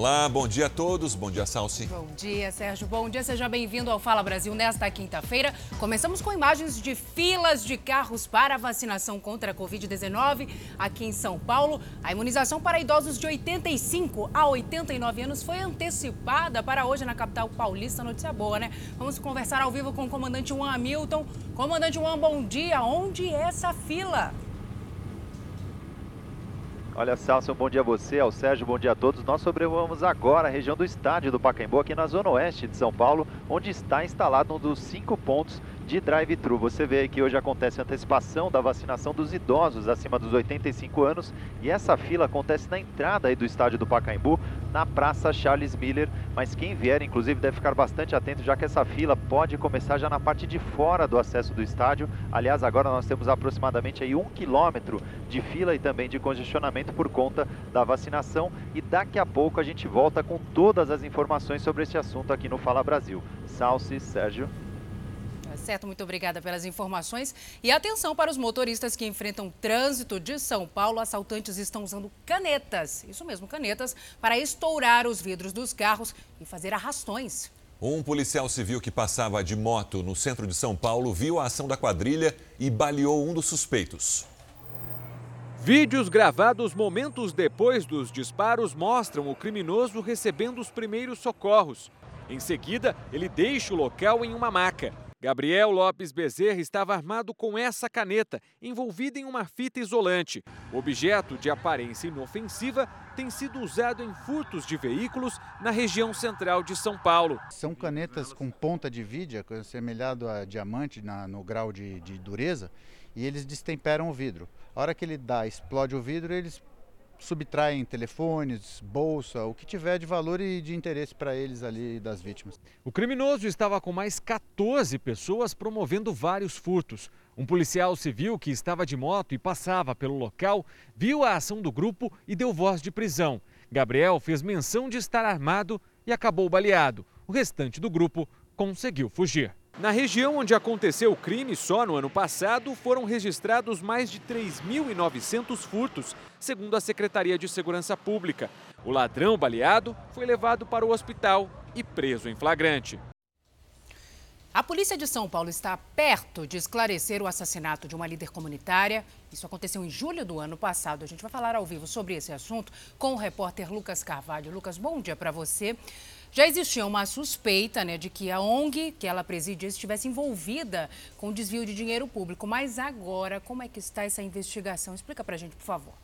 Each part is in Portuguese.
Olá, bom dia a todos. Bom dia, Salsi. Bom dia, Sérgio. Bom dia, seja bem-vindo ao Fala Brasil nesta quinta-feira. Começamos com imagens de filas de carros para vacinação contra a Covid-19 aqui em São Paulo. A imunização para idosos de 85 a 89 anos foi antecipada para hoje na capital paulista. Notícia boa, né? Vamos conversar ao vivo com o comandante Juan Hamilton. Comandante Juan, bom dia. Onde é essa fila? Olha, um bom dia a você, ao Sérgio, bom dia a todos. Nós sobrevoamos agora a região do estádio do Pacaembu, aqui na zona oeste de São Paulo, onde está instalado um dos cinco pontos de drive-thru. Você vê que hoje acontece a antecipação da vacinação dos idosos acima dos 85 anos e essa fila acontece na entrada aí do estádio do Pacaembu, na Praça Charles Miller. Mas quem vier, inclusive, deve ficar bastante atento, já que essa fila pode começar já na parte de fora do acesso do estádio. Aliás, agora nós temos aproximadamente aí um quilômetro de fila e também de congestionamento por conta da vacinação. E daqui a pouco a gente volta com todas as informações sobre esse assunto aqui no Fala Brasil. Salce, Sérgio. Certo, muito obrigada pelas informações. E atenção para os motoristas que enfrentam trânsito de São Paulo. Assaltantes estão usando canetas, isso mesmo, canetas, para estourar os vidros dos carros e fazer arrastões. Um policial civil que passava de moto no centro de São Paulo viu a ação da quadrilha e baleou um dos suspeitos. Vídeos gravados momentos depois dos disparos mostram o criminoso recebendo os primeiros socorros. Em seguida, ele deixa o local em uma maca. Gabriel Lopes Bezerra estava armado com essa caneta, envolvida em uma fita isolante. O objeto, de aparência inofensiva, tem sido usado em furtos de veículos na região central de São Paulo. São canetas com ponta de vidia, semelhado a diamante na, no grau de, de dureza, e eles destemperam o vidro. A hora que ele dá, explode o vidro, eles subtraem telefones, bolsa, o que tiver de valor e de interesse para eles ali das vítimas. O criminoso estava com mais 14 pessoas promovendo vários furtos. Um policial civil que estava de moto e passava pelo local viu a ação do grupo e deu voz de prisão. Gabriel fez menção de estar armado e acabou baleado. O restante do grupo conseguiu fugir. Na região onde aconteceu o crime, só no ano passado, foram registrados mais de 3.900 furtos, segundo a Secretaria de Segurança Pública. O ladrão baleado foi levado para o hospital e preso em flagrante. A polícia de São Paulo está perto de esclarecer o assassinato de uma líder comunitária. Isso aconteceu em julho do ano passado. A gente vai falar ao vivo sobre esse assunto com o repórter Lucas Carvalho. Lucas, bom dia para você. Já existia uma suspeita né, de que a ONG que ela presidia estivesse envolvida com desvio de dinheiro público. Mas agora, como é que está essa investigação? Explica para a gente, por favor.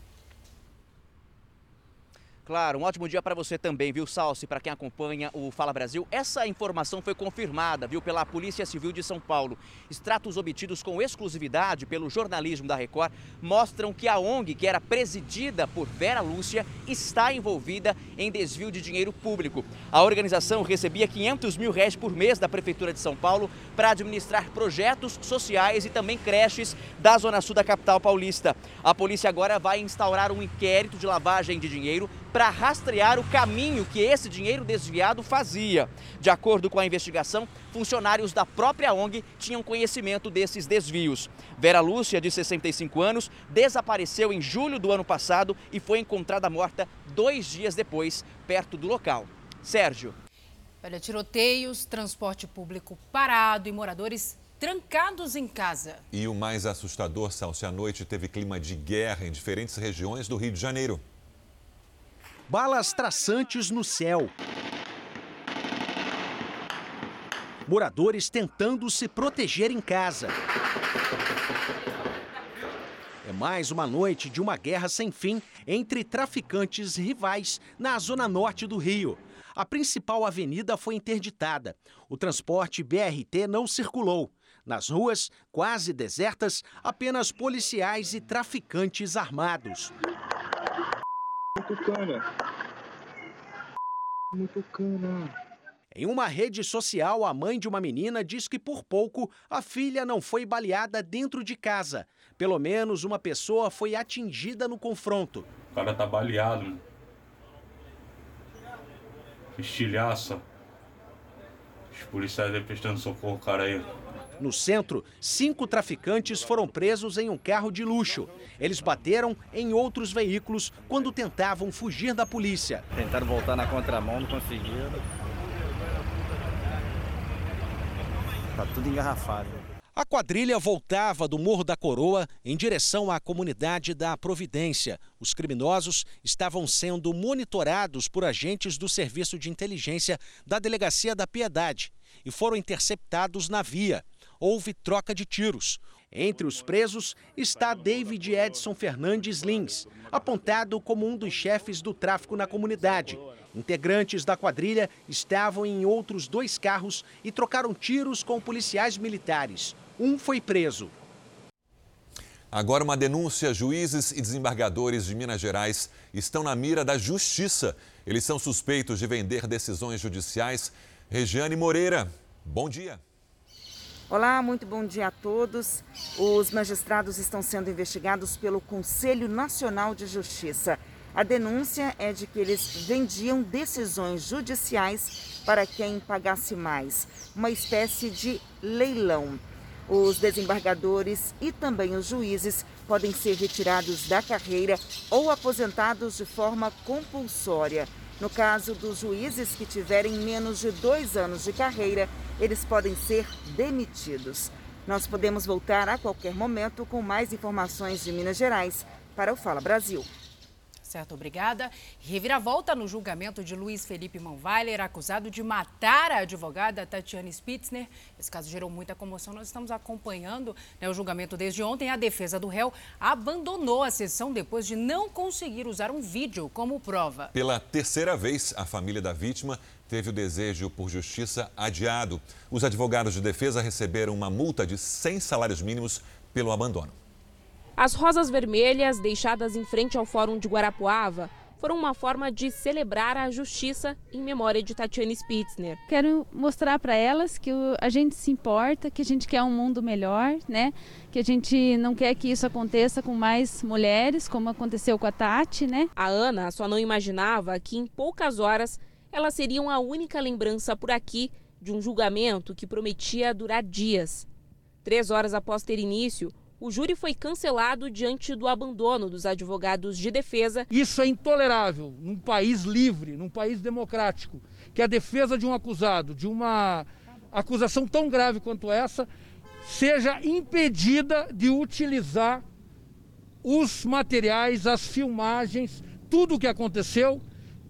Claro, um ótimo dia para você também, viu, Salsi, para quem acompanha o Fala Brasil. Essa informação foi confirmada, viu, pela Polícia Civil de São Paulo. Extratos obtidos com exclusividade pelo jornalismo da Record mostram que a ONG, que era presidida por Vera Lúcia, está envolvida em desvio de dinheiro público. A organização recebia 500 mil reais por mês da Prefeitura de São Paulo para administrar projetos sociais e também creches da Zona Sul da capital paulista. A polícia agora vai instaurar um inquérito de lavagem de dinheiro para rastrear o caminho que esse dinheiro desviado fazia. De acordo com a investigação, funcionários da própria ONG tinham conhecimento desses desvios. Vera Lúcia, de 65 anos, desapareceu em julho do ano passado e foi encontrada morta dois dias depois, perto do local. Sérgio. Olha, tiroteios, transporte público parado e moradores trancados em casa. E o mais assustador, Salsi, à noite teve clima de guerra em diferentes regiões do Rio de Janeiro balas traçantes no céu. Moradores tentando se proteger em casa. É mais uma noite de uma guerra sem fim entre traficantes rivais na zona norte do Rio. A principal avenida foi interditada. O transporte BRT não circulou. Nas ruas, quase desertas, apenas policiais e traficantes armados muito cana. Muito cana. Em uma rede social, a mãe de uma menina diz que por pouco a filha não foi baleada dentro de casa. Pelo menos uma pessoa foi atingida no confronto. O cara tá baleado. Estilhaça. Os policiais aí prestando socorro, cara aí. No centro, cinco traficantes foram presos em um carro de luxo. Eles bateram em outros veículos quando tentavam fugir da polícia. Tentaram voltar na contramão, não conseguiram. Tá tudo engarrafado. A quadrilha voltava do Morro da Coroa em direção à comunidade da Providência. Os criminosos estavam sendo monitorados por agentes do Serviço de Inteligência da Delegacia da Piedade e foram interceptados na via. Houve troca de tiros. Entre os presos está David Edson Fernandes Lins, apontado como um dos chefes do tráfico na comunidade. Integrantes da quadrilha estavam em outros dois carros e trocaram tiros com policiais militares. Um foi preso. Agora, uma denúncia: juízes e desembargadores de Minas Gerais estão na mira da justiça. Eles são suspeitos de vender decisões judiciais. Regiane Moreira, bom dia. Olá, muito bom dia a todos. Os magistrados estão sendo investigados pelo Conselho Nacional de Justiça. A denúncia é de que eles vendiam decisões judiciais para quem pagasse mais, uma espécie de leilão. Os desembargadores e também os juízes podem ser retirados da carreira ou aposentados de forma compulsória. No caso dos juízes que tiverem menos de dois anos de carreira, eles podem ser demitidos. Nós podemos voltar a qualquer momento com mais informações de Minas Gerais para o Fala Brasil. Certo, obrigada. Reviravolta no julgamento de Luiz Felipe Manweiler, acusado de matar a advogada Tatiane Spitzner. Esse caso gerou muita comoção. Nós estamos acompanhando né, o julgamento desde ontem. A defesa do réu abandonou a sessão depois de não conseguir usar um vídeo como prova. Pela terceira vez, a família da vítima teve o desejo por justiça adiado. Os advogados de defesa receberam uma multa de 100 salários mínimos pelo abandono. As rosas vermelhas deixadas em frente ao Fórum de Guarapuava foram uma forma de celebrar a justiça em memória de Tatiane Spitzner. Quero mostrar para elas que a gente se importa, que a gente quer um mundo melhor, né? Que a gente não quer que isso aconteça com mais mulheres, como aconteceu com a Tati, né? A Ana só não imaginava que em poucas horas elas seriam a única lembrança por aqui de um julgamento que prometia durar dias. Três horas após ter início, o júri foi cancelado diante do abandono dos advogados de defesa. Isso é intolerável num país livre, num país democrático, que a defesa de um acusado, de uma acusação tão grave quanto essa, seja impedida de utilizar os materiais, as filmagens, tudo o que aconteceu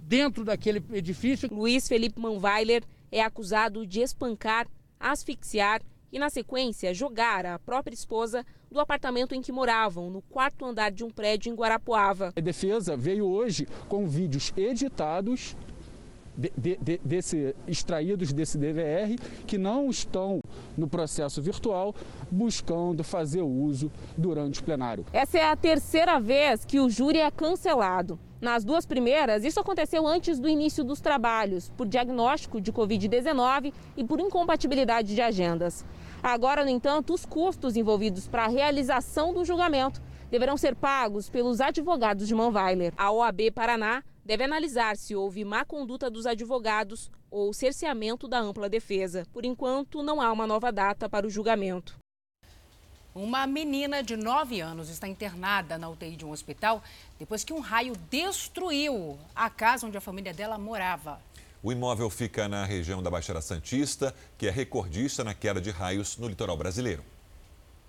dentro daquele edifício. Luiz Felipe Manweiler é acusado de espancar, asfixiar e, na sequência, jogar a própria esposa do apartamento em que moravam, no quarto andar de um prédio em Guarapuava. A defesa veio hoje com vídeos editados de, de, de, desse, extraídos desse DVR que não estão no processo virtual buscando fazer uso durante o plenário. Essa é a terceira vez que o júri é cancelado. Nas duas primeiras, isso aconteceu antes do início dos trabalhos, por diagnóstico de Covid-19 e por incompatibilidade de agendas. Agora, no entanto, os custos envolvidos para a realização do julgamento deverão ser pagos pelos advogados de Manweiler. A OAB Paraná deve analisar se houve má conduta dos advogados ou cerceamento da ampla defesa. Por enquanto, não há uma nova data para o julgamento. Uma menina de 9 anos está internada na UTI de um hospital depois que um raio destruiu a casa onde a família dela morava. O imóvel fica na região da Baixada Santista, que é recordista na queda de raios no litoral brasileiro.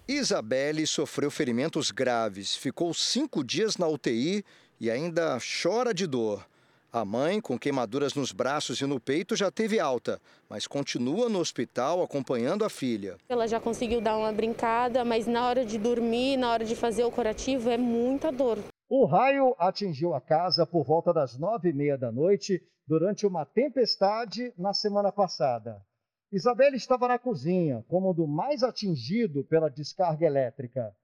Isabelle sofreu ferimentos graves, ficou cinco dias na UTI e ainda chora de dor. A mãe, com queimaduras nos braços e no peito, já teve alta, mas continua no hospital acompanhando a filha. Ela já conseguiu dar uma brincada, mas na hora de dormir, na hora de fazer o curativo, é muita dor. O raio atingiu a casa por volta das nove e meia da noite durante uma tempestade na semana passada. Isabelle estava na cozinha, cômodo mais atingido pela descarga elétrica.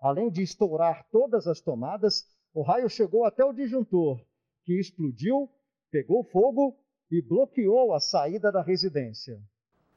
Além de estourar todas as tomadas, o raio chegou até o disjuntor, que explodiu, pegou fogo e bloqueou a saída da residência.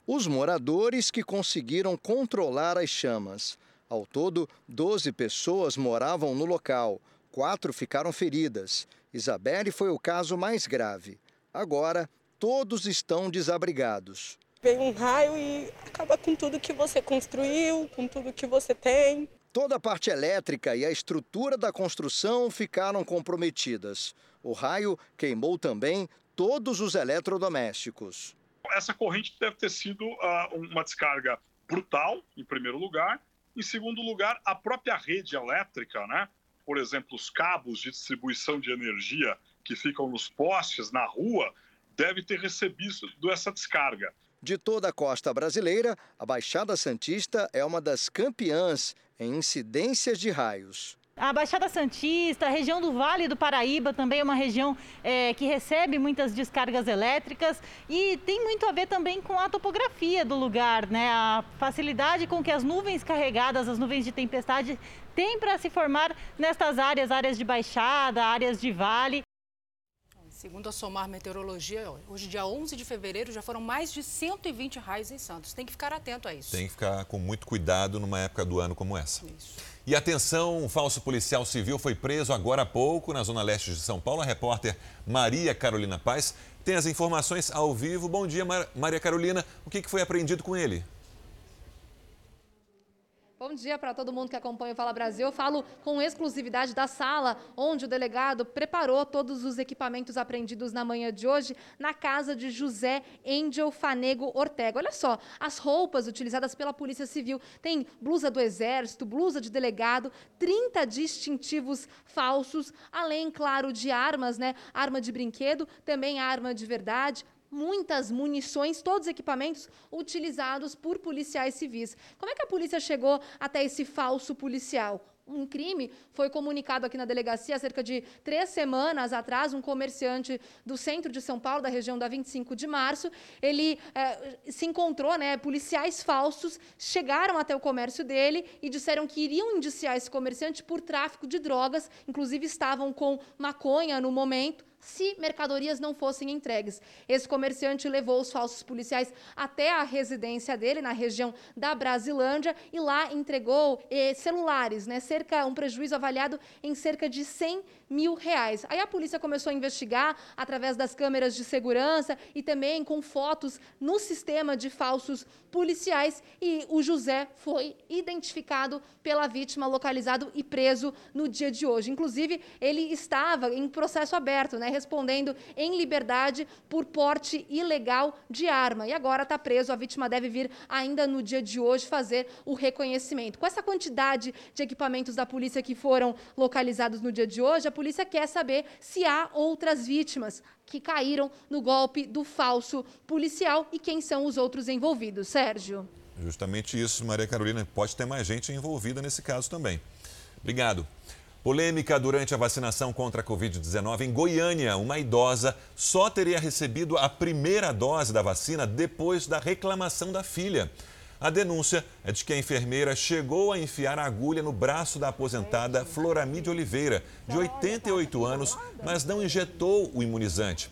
Os moradores que conseguiram controlar as chamas. Ao todo, 12 pessoas moravam no local, quatro ficaram feridas. Isabelle foi o caso mais grave. Agora, todos estão desabrigados. Vem um raio e acaba com tudo que você construiu, com tudo que você tem. Toda a parte elétrica e a estrutura da construção ficaram comprometidas. O raio queimou também todos os eletrodomésticos. Essa corrente deve ter sido uh, uma descarga brutal, em primeiro lugar. Em segundo lugar, a própria rede elétrica, né? Por exemplo, os cabos de distribuição de energia que ficam nos postes, na rua, deve ter recebido essa descarga. De toda a costa brasileira, a Baixada Santista é uma das campeãs em incidências de raios. A Baixada Santista, a região do Vale do Paraíba também é uma região é, que recebe muitas descargas elétricas e tem muito a ver também com a topografia do lugar, né? A facilidade com que as nuvens carregadas, as nuvens de tempestade, têm para se formar nestas áreas, áreas de baixada, áreas de vale. Segundo a Somar Meteorologia, hoje, dia 11 de fevereiro, já foram mais de 120 raios em Santos. Tem que ficar atento a isso. Tem que ficar com muito cuidado numa época do ano como essa. Isso. E atenção, um falso policial civil foi preso agora há pouco na zona leste de São Paulo. A repórter Maria Carolina Paz tem as informações ao vivo. Bom dia, Maria Carolina. O que foi apreendido com ele? Bom dia para todo mundo que acompanha o Fala Brasil. Eu falo com exclusividade da sala onde o delegado preparou todos os equipamentos apreendidos na manhã de hoje na casa de José Angel Fanego Ortega. Olha só, as roupas utilizadas pela Polícia Civil. Tem blusa do Exército, blusa de delegado, 30 distintivos falsos, além, claro, de armas, né? Arma de brinquedo, também arma de verdade, muitas munições, todos os equipamentos utilizados por policiais civis. Como é que a polícia chegou até esse falso policial? um crime foi comunicado aqui na delegacia cerca de três semanas atrás. Um comerciante do centro de São Paulo, da região da 25 de março, ele é, se encontrou, né? Policiais falsos chegaram até o comércio dele e disseram que iriam indiciar esse comerciante por tráfico de drogas. Inclusive estavam com maconha no momento se mercadorias não fossem entregues. Esse comerciante levou os falsos policiais até a residência dele, na região da Brasilândia, e lá entregou eh, celulares, né, cerca, um prejuízo avaliado em cerca de 100 mil reais. Aí a polícia começou a investigar através das câmeras de segurança e também com fotos no sistema de falsos policiais e o José foi identificado pela vítima, localizado e preso no dia de hoje. Inclusive, ele estava em processo aberto, né, respondendo em liberdade por porte ilegal de arma. E agora está preso. A vítima deve vir ainda no dia de hoje fazer o reconhecimento. Com essa quantidade de equipamentos da polícia que foram localizados no dia de hoje, a polícia quer saber se há outras vítimas que caíram no golpe do falso policial e quem são os outros envolvidos. Sérgio. Justamente isso, Maria Carolina. Pode ter mais gente envolvida nesse caso também. Obrigado. Polêmica durante a vacinação contra a Covid-19 em Goiânia. Uma idosa só teria recebido a primeira dose da vacina depois da reclamação da filha. A denúncia é de que a enfermeira chegou a enfiar a agulha no braço da aposentada Floramide Oliveira, de 88 anos, mas não injetou o imunizante.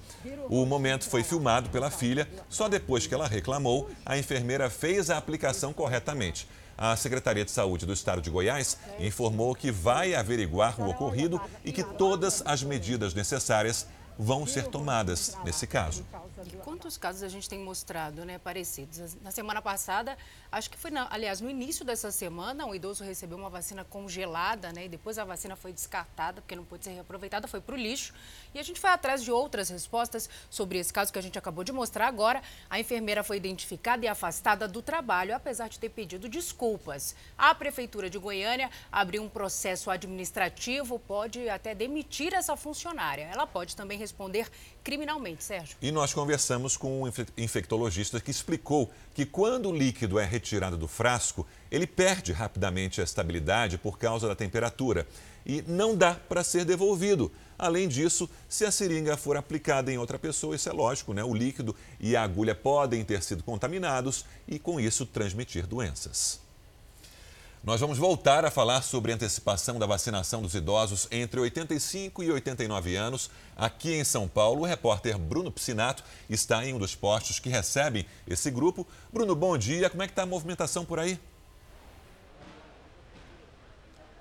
O momento foi filmado pela filha. Só depois que ela reclamou, a enfermeira fez a aplicação corretamente. A Secretaria de Saúde do Estado de Goiás informou que vai averiguar o ocorrido e que todas as medidas necessárias vão ser tomadas nesse caso. E quantos casos a gente tem mostrado, né, parecidos? Na semana passada, acho que foi, na, aliás, no início dessa semana, um idoso recebeu uma vacina congelada, né, e depois a vacina foi descartada, porque não pôde ser reaproveitada, foi para o lixo. E a gente foi atrás de outras respostas sobre esse caso que a gente acabou de mostrar agora. A enfermeira foi identificada e afastada do trabalho, apesar de ter pedido desculpas. A Prefeitura de Goiânia abriu um processo administrativo, pode até demitir essa funcionária. Ela pode também responder criminalmente, Sérgio. E nós conversamos com um infectologista que explicou que quando o líquido é retirado do frasco, ele perde rapidamente a estabilidade por causa da temperatura e não dá para ser devolvido. Além disso, se a seringa for aplicada em outra pessoa, isso é lógico, né? O líquido e a agulha podem ter sido contaminados e, com isso, transmitir doenças. Nós vamos voltar a falar sobre antecipação da vacinação dos idosos entre 85 e 89 anos. Aqui em São Paulo, o repórter Bruno Piscinato está em um dos postos que recebem esse grupo. Bruno, bom dia. Como é que está a movimentação por aí?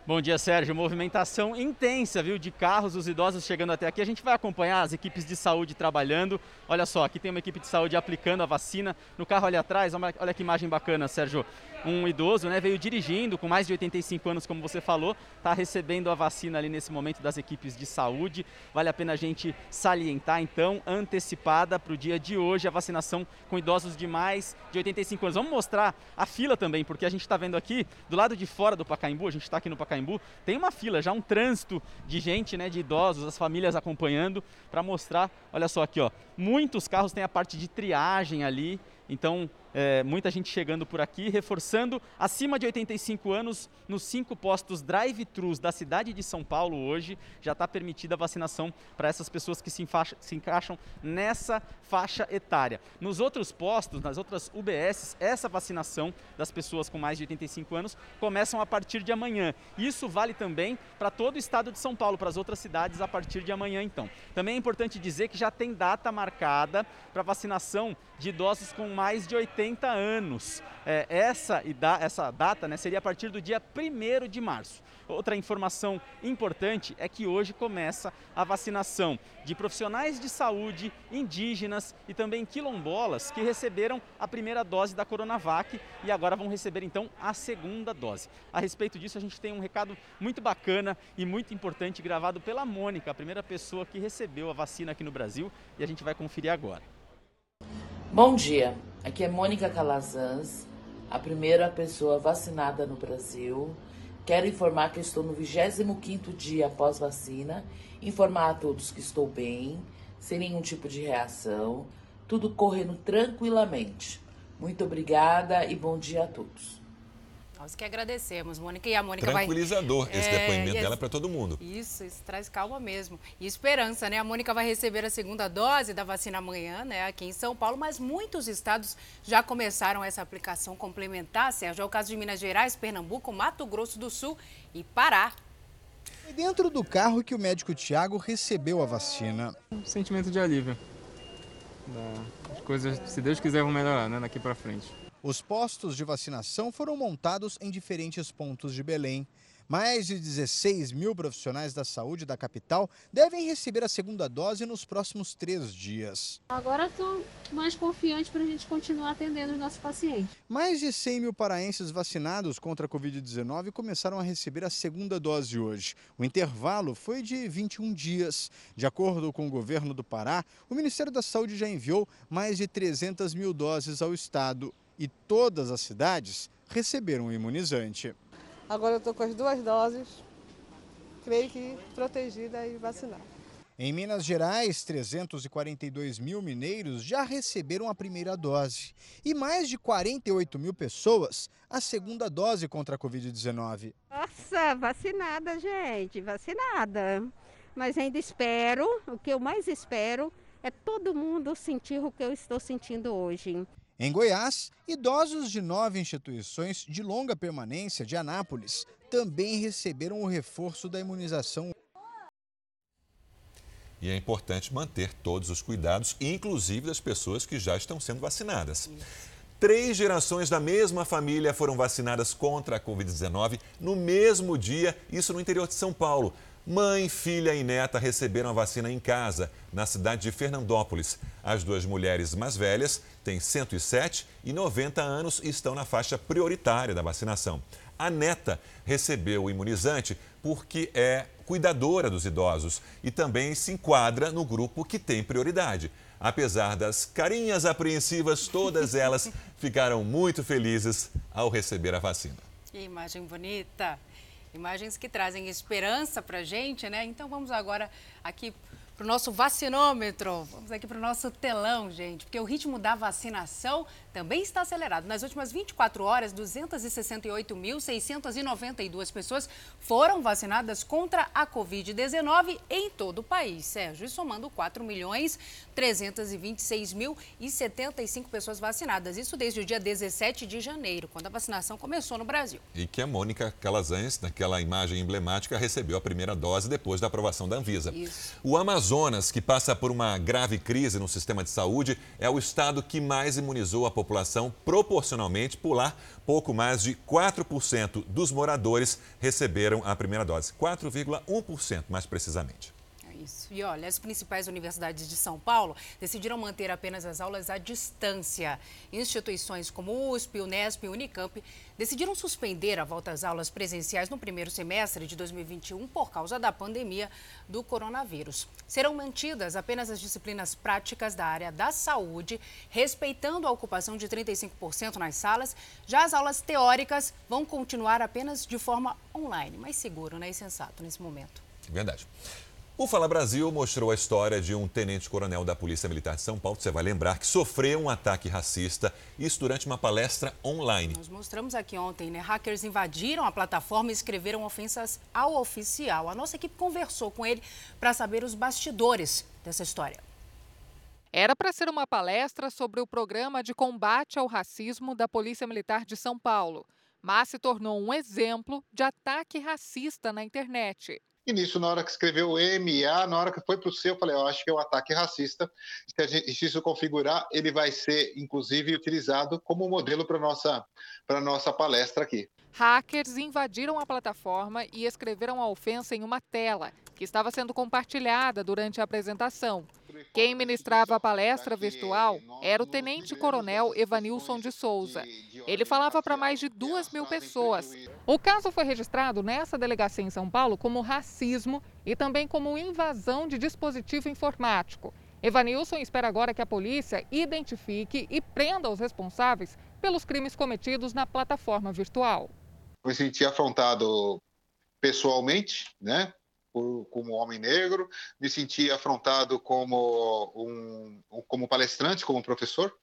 Bom dia, Sérgio. Movimentação intensa, viu, de carros, os idosos chegando até aqui. A gente vai acompanhar as equipes de saúde trabalhando. Olha só, aqui tem uma equipe de saúde aplicando a vacina. No carro ali atrás, olha que imagem bacana, Sérgio. Um idoso, né, veio dirigindo com mais de 85 anos, como você falou, está recebendo a vacina ali nesse momento das equipes de saúde. Vale a pena a gente salientar, então, antecipada para o dia de hoje, a vacinação com idosos de mais de 85 anos. Vamos mostrar a fila também, porque a gente está vendo aqui, do lado de fora do Pacaembu, a gente está aqui no Pacaembu, tem uma fila, já um trânsito de gente, né, de idosos, as famílias acompanhando para mostrar, olha só aqui, ó, muitos carros têm a parte de triagem ali, então é, muita gente chegando por aqui, reforçando acima de 85 anos nos cinco postos drive-thrus da cidade de São Paulo hoje já está permitida a vacinação para essas pessoas que se, se, encaixam nessa faixa etária. Nos outros postos, nas outras UBS, essa vacinação das pessoas com mais de 85 anos começam a partir de amanhã. Isso vale também para todo o estado de São Paulo, para as outras cidades a partir de amanhã então. Também é importante dizer que já tem data marcada para vacinação de idosos com mais de 80 80 anos. É, essa, essa data né, seria a partir do dia 1 de março. Outra informação importante é que hoje começa a vacinação de profissionais de saúde, indígenas e também quilombolas que receberam a primeira dose da Coronavac e agora vão receber então a segunda dose. A respeito disso, a gente tem um recado muito bacana e muito importante gravado pela Mônica, a primeira pessoa que recebeu a vacina aqui no Brasil, e a gente vai conferir agora. Bom dia, aqui é Mônica Calazans, a primeira pessoa vacinada no Brasil. Quero informar que estou no 25º dia após vacina, informar a todos que estou bem, sem nenhum tipo de reação, tudo correndo tranquilamente. Muito obrigada e bom dia a todos. Nós que agradecemos, Mônica. E a Mônica Tranquilizador vai... esse é, depoimento dela para todo mundo. Isso, isso traz calma mesmo. E esperança, né? A Mônica vai receber a segunda dose da vacina amanhã, né? Aqui em São Paulo, mas muitos estados já começaram essa aplicação complementar, Sérgio. É o caso de Minas Gerais, Pernambuco, Mato Grosso do Sul e Pará. Foi dentro do carro que o médico Tiago recebeu a vacina. Um sentimento de alívio. As coisas, se Deus quiser, vão melhorar, né? Daqui para frente. Os postos de vacinação foram montados em diferentes pontos de Belém. Mais de 16 mil profissionais da saúde da capital devem receber a segunda dose nos próximos três dias. Agora estou mais confiante para a gente continuar atendendo os nossos pacientes. Mais de 100 mil paraenses vacinados contra a Covid-19 começaram a receber a segunda dose hoje. O intervalo foi de 21 dias. De acordo com o governo do Pará, o Ministério da Saúde já enviou mais de 300 mil doses ao estado e todas as cidades receberam o imunizante. Agora eu estou com as duas doses, creio que protegida e vacinada. Em Minas Gerais, 342 mil mineiros já receberam a primeira dose e mais de 48 mil pessoas a segunda dose contra a Covid-19. Nossa, vacinada, gente, vacinada. Mas ainda espero, o que eu mais espero é todo mundo sentir o que eu estou sentindo hoje. Em Goiás, idosos de nove instituições de longa permanência de Anápolis também receberam o reforço da imunização. E é importante manter todos os cuidados, inclusive das pessoas que já estão sendo vacinadas. Três gerações da mesma família foram vacinadas contra a Covid-19 no mesmo dia, isso no interior de São Paulo. Mãe, filha e neta receberam a vacina em casa, na cidade de Fernandópolis. As duas mulheres mais velhas têm 107 e 90 anos e estão na faixa prioritária da vacinação. A neta recebeu o imunizante porque é cuidadora dos idosos e também se enquadra no grupo que tem prioridade. Apesar das carinhas apreensivas, todas elas ficaram muito felizes ao receber a vacina. Que imagem bonita! Imagens que trazem esperança para a gente, né? Então vamos agora aqui para o nosso vacinômetro. Vamos aqui para o nosso telão, gente, porque o ritmo da vacinação também está acelerado. Nas últimas 24 horas, 268.692 pessoas foram vacinadas contra a Covid-19 em todo o país, Sérgio. E somando 4 milhões 326.075 pessoas vacinadas. Isso desde o dia 17 de janeiro, quando a vacinação começou no Brasil. E que a Mônica Calazans, naquela imagem emblemática, recebeu a primeira dose depois da aprovação da Anvisa. Isso. O Amazonas, que passa por uma grave crise no sistema de saúde, é o estado que mais imunizou a população população proporcionalmente pular, pouco mais de 4% dos moradores receberam a primeira dose. 4,1% mais precisamente. Isso. E olha, as principais universidades de São Paulo decidiram manter apenas as aulas à distância. Instituições como USP, Unesp e Unicamp decidiram suspender a volta às aulas presenciais no primeiro semestre de 2021 por causa da pandemia do coronavírus. Serão mantidas apenas as disciplinas práticas da área da saúde, respeitando a ocupação de 35% nas salas. Já as aulas teóricas vão continuar apenas de forma online, mais seguro né, e sensato nesse momento. Verdade. O Fala Brasil mostrou a história de um tenente-coronel da Polícia Militar de São Paulo, você vai lembrar, que sofreu um ataque racista, isso durante uma palestra online. Nós mostramos aqui ontem, né? Hackers invadiram a plataforma e escreveram ofensas ao oficial. A nossa equipe conversou com ele para saber os bastidores dessa história. Era para ser uma palestra sobre o programa de combate ao racismo da Polícia Militar de São Paulo, mas se tornou um exemplo de ataque racista na internet. E nisso, na hora que escreveu MA, na hora que foi para o seu, eu falei, eu acho que é um ataque racista. Se, gente, se isso configurar, ele vai ser, inclusive, utilizado como modelo para a nossa, nossa palestra aqui. Hackers invadiram a plataforma e escreveram a ofensa em uma tela, que estava sendo compartilhada durante a apresentação. Quem ministrava a palestra virtual era o tenente-coronel Evanilson de Souza. Ele falava para mais de duas mil pessoas. O caso foi registrado nessa delegacia em São Paulo como racismo e também como invasão de dispositivo informático. Evanilson espera agora que a polícia identifique e prenda os responsáveis pelos crimes cometidos na plataforma virtual. Me senti afrontado pessoalmente, né? Por, como homem negro, me senti afrontado como um como palestrante, como professor,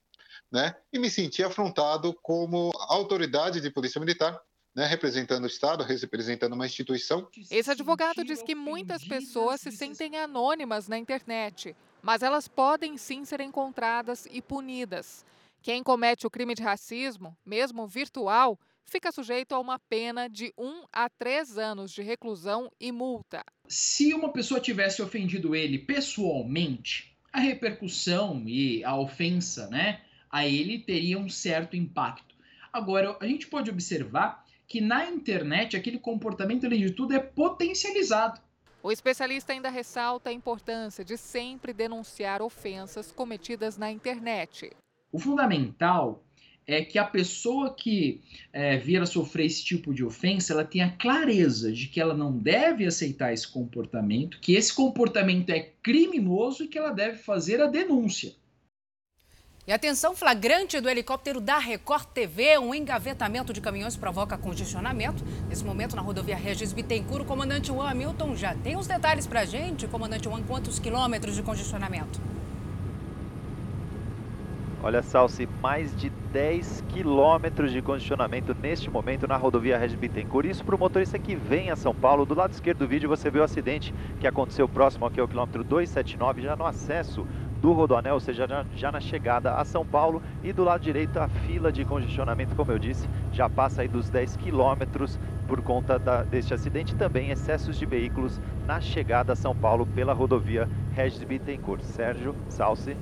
né? E me senti afrontado como autoridade de polícia militar, né, representando o Estado, representando uma instituição. Esse advogado diz que muitas pessoas se sentem anônimas na internet, mas elas podem sim ser encontradas e punidas. Quem comete o crime de racismo, mesmo virtual, fica sujeito a uma pena de um a três anos de reclusão e multa. Se uma pessoa tivesse ofendido ele pessoalmente, a repercussão e a ofensa né, a ele teria um certo impacto. Agora, a gente pode observar que na internet aquele comportamento, além de tudo, é potencializado. O especialista ainda ressalta a importância de sempre denunciar ofensas cometidas na internet. O fundamental é que a pessoa que é, sofrer esse tipo de ofensa, ela tenha clareza de que ela não deve aceitar esse comportamento, que esse comportamento é criminoso e que ela deve fazer a denúncia. E atenção flagrante do helicóptero da Record TV, um engavetamento de caminhões provoca congestionamento. Nesse momento, na rodovia Regis Bittencourt, o comandante Juan Hamilton já tem os detalhes para a gente. Comandante Juan, quantos quilômetros de congestionamento? Olha, Salsi, mais de 10 quilômetros de condicionamento neste momento na rodovia Regis Bittencourt. Isso para o motorista que vem a São Paulo. Do lado esquerdo do vídeo você vê o acidente que aconteceu próximo aqui ao quilômetro 279, já no acesso do Rodoanel, ou seja, já, na chegada a São Paulo. E do lado direito a fila de congestionamento, como eu disse, já passa aí dos 10 quilômetros por conta da, deste acidente. Também excessos de veículos na chegada a São Paulo pela rodovia Regis Bittencourt. Sérgio Salsi.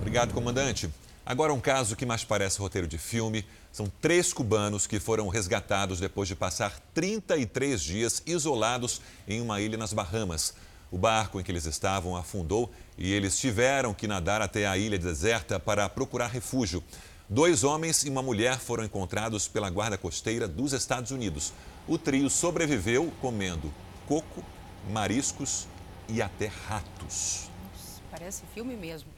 Obrigado, comandante. Agora um caso que mais parece roteiro de filme. São três cubanos que foram resgatados depois de passar 33 dias isolados em uma ilha nas Bahamas. O barco em que eles estavam afundou e eles tiveram que nadar até a ilha deserta para procurar refúgio. Dois homens e uma mulher foram encontrados pela guarda costeira dos Estados Unidos. O trio sobreviveu comendo coco, mariscos e até ratos. Parece filme mesmo.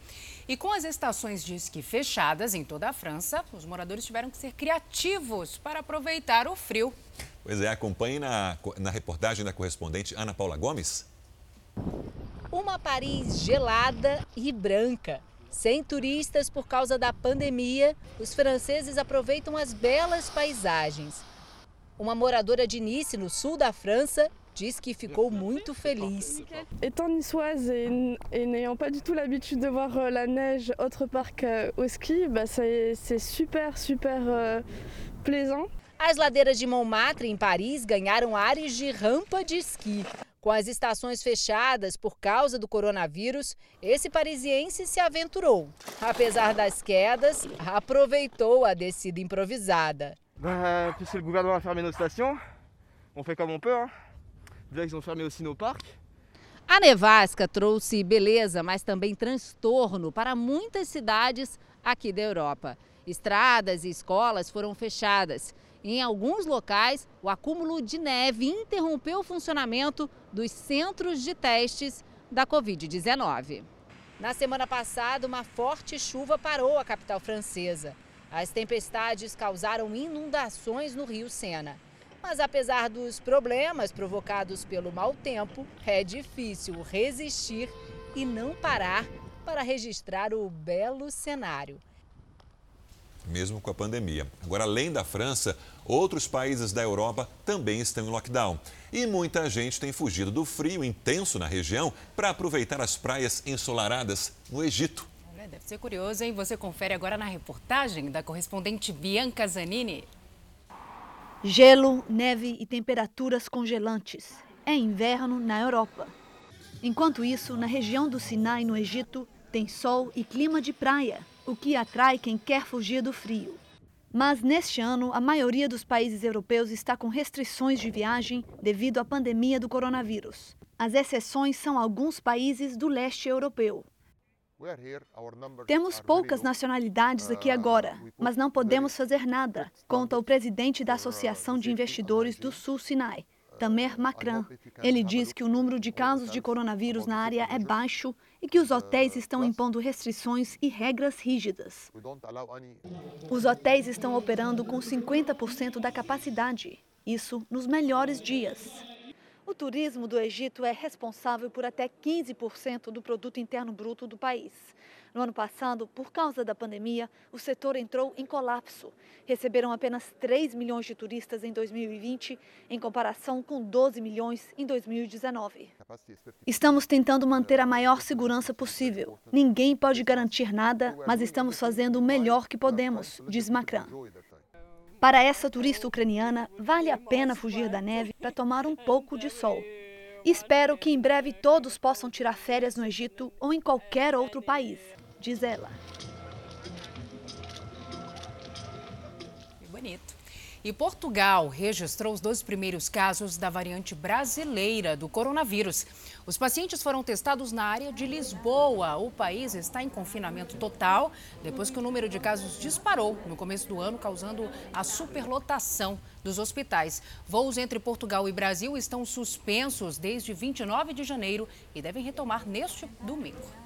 E com as estações de esqui fechadas em toda a França, os moradores tiveram que ser criativos para aproveitar o frio. Pois é, acompanhe na, na reportagem da correspondente Ana Paula Gomes. Uma Paris gelada e branca. Sem turistas por causa da pandemia, os franceses aproveitam as belas paisagens. Uma moradora de Nice, no sul da França, diz que ficou muito feliz. Étant niçoise et, et n'ayant pas du tout l'habitude de voir euh, la neige autre part qu'au ski, bah c'est super, super euh, plaisant. As ladeiras de Montmartre, em Paris, ganharam ares de rampa de esqui. Com as estações fechadas por causa do coronavírus, esse parisiense se aventurou. Apesar das quedas, aproveitou a descida improvisada. Bah, puisque le gouvernement a fermé nos stations, on fait comme on peut. Hein. Qu'ils ont fermé aussi nos parcs. A nevasca trouxe beleza, mas também transtorno para muitas cidades aqui da Europa. Estradas e escolas foram fechadas. Em alguns locais, o acúmulo de neve interrompeu o funcionamento dos centros de testes da Covid-19. Na semana passada, uma forte chuva parou a capital francesa. As tempestades causaram inundações no rio Sena. Mas apesar dos problemas provocados pelo mau tempo, é difícil resistir e não parar para registrar o belo cenário mesmo com a pandemia. Agora, além da França, outros países da Europa também estão em lockdown. E muita gente tem fugido do frio intenso na região para aproveitar as praias ensolaradas no Egito. Deve ser curioso, hein? Você confere agora na reportagem da correspondente Bianca Zanini. Gelo, neve e temperaturas congelantes. É inverno na Europa. Enquanto isso, na região do Sinai, no Egito, tem sol e clima de praia o que atrai quem quer fugir do frio. Mas neste ano, a maioria dos países europeus está com restrições de viagem devido à pandemia do coronavírus. As exceções são alguns países do leste europeu. Temos poucas nacionalidades aqui agora, mas não podemos fazer nada, conta o presidente da Associação de Investidores do Sul Sinai, Tamer Makran. Ele diz que o número de casos de coronavírus na área é baixo e que os hotéis estão impondo restrições e regras rígidas. Os hotéis estão operando com 50% da capacidade, isso nos melhores dias. O turismo do Egito é responsável por até 15% do produto interno bruto do país. No ano passado, por causa da pandemia, o setor entrou em colapso. Receberam apenas 3 milhões de turistas em 2020, em comparação com 12 milhões em 2019. Estamos tentando manter a maior segurança possível. Ninguém pode garantir nada, mas estamos fazendo o melhor que podemos, diz Macron. Para essa turista ucraniana, vale a pena fugir da neve para tomar um pouco de sol. Espero que em breve todos possam tirar férias no Egito ou em qualquer outro país diz ela. E Portugal registrou os dois primeiros casos da variante brasileira do coronavírus. Os pacientes foram testados na área de Lisboa. O país está em confinamento total depois que o número de casos disparou no começo do ano, causando a superlotação dos hospitais. Voos entre Portugal e Brasil estão suspensos desde 29 de janeiro e devem retomar neste domingo.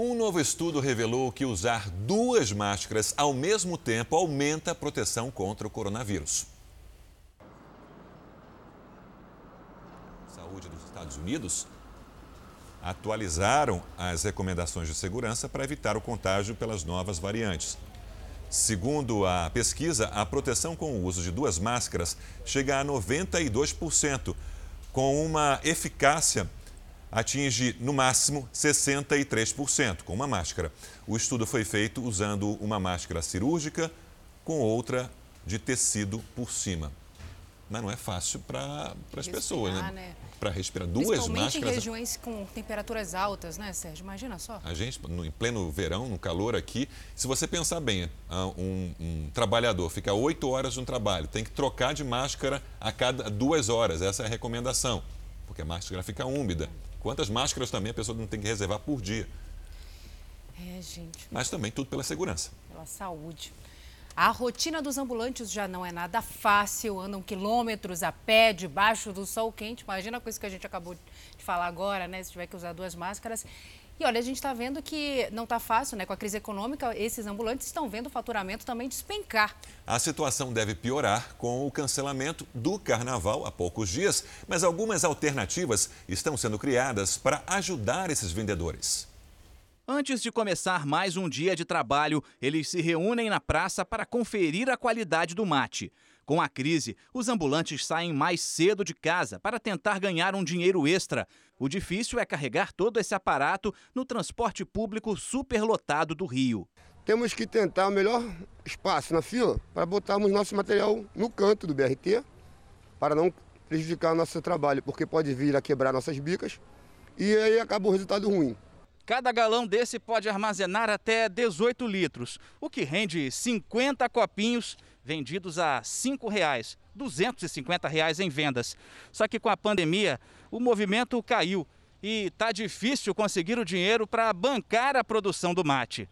Um novo estudo revelou que usar duas máscaras ao mesmo tempo aumenta a proteção contra o coronavírus. Saúde dos Estados Unidos atualizaram as recomendações de segurança para evitar o contágio pelas novas variantes. Segundo a pesquisa, a proteção com o uso de duas máscaras chega a 92%, com uma eficácia atinge no máximo 63% com uma máscara. O estudo foi feito usando uma máscara cirúrgica com outra de tecido por cima. Mas não é fácil para as pessoas, né? né? Para respirar duas máscaras. em regiões com temperaturas altas, né, Sérgio? Imagina só. A gente, no, em pleno verão, no calor aqui, se você pensar bem, ah, um, um trabalhador fica oito horas no trabalho, tem que trocar de máscara a cada duas horas. Essa é a recomendação, porque a máscara fica úmida. Quantas máscaras também a pessoa não tem que reservar por dia? É, gente. Mas também tudo pela segurança. Pela saúde. A rotina dos ambulantes já não é nada fácil, andam quilômetros a pé, debaixo do sol quente. Imagina com isso que a gente acabou de falar agora, né? Se tiver que usar duas máscaras. E olha, a gente está vendo que não está fácil, né? Com a crise econômica, esses ambulantes estão vendo o faturamento também despencar. A situação deve piorar com o cancelamento do carnaval há poucos dias, mas algumas alternativas estão sendo criadas para ajudar esses vendedores. Antes de começar mais um dia de trabalho, eles se reúnem na praça para conferir a qualidade do mate. Com a crise, os ambulantes saem mais cedo de casa para tentar ganhar um dinheiro extra. O difícil é carregar todo esse aparato no transporte público superlotado do Rio. Temos que tentar o melhor espaço na fila para botarmos nosso material no canto do BRT, para não prejudicar o nosso trabalho, porque pode vir a quebrar nossas bicas e aí acaba o resultado ruim. Cada galão desse pode armazenar até 18 litros, o que rende 50 copinhos vendidos a R$ 5,00, 250 reais em vendas. Só que com a pandemia, o movimento caiu e tá difícil conseguir o dinheiro para bancar a produção do mate.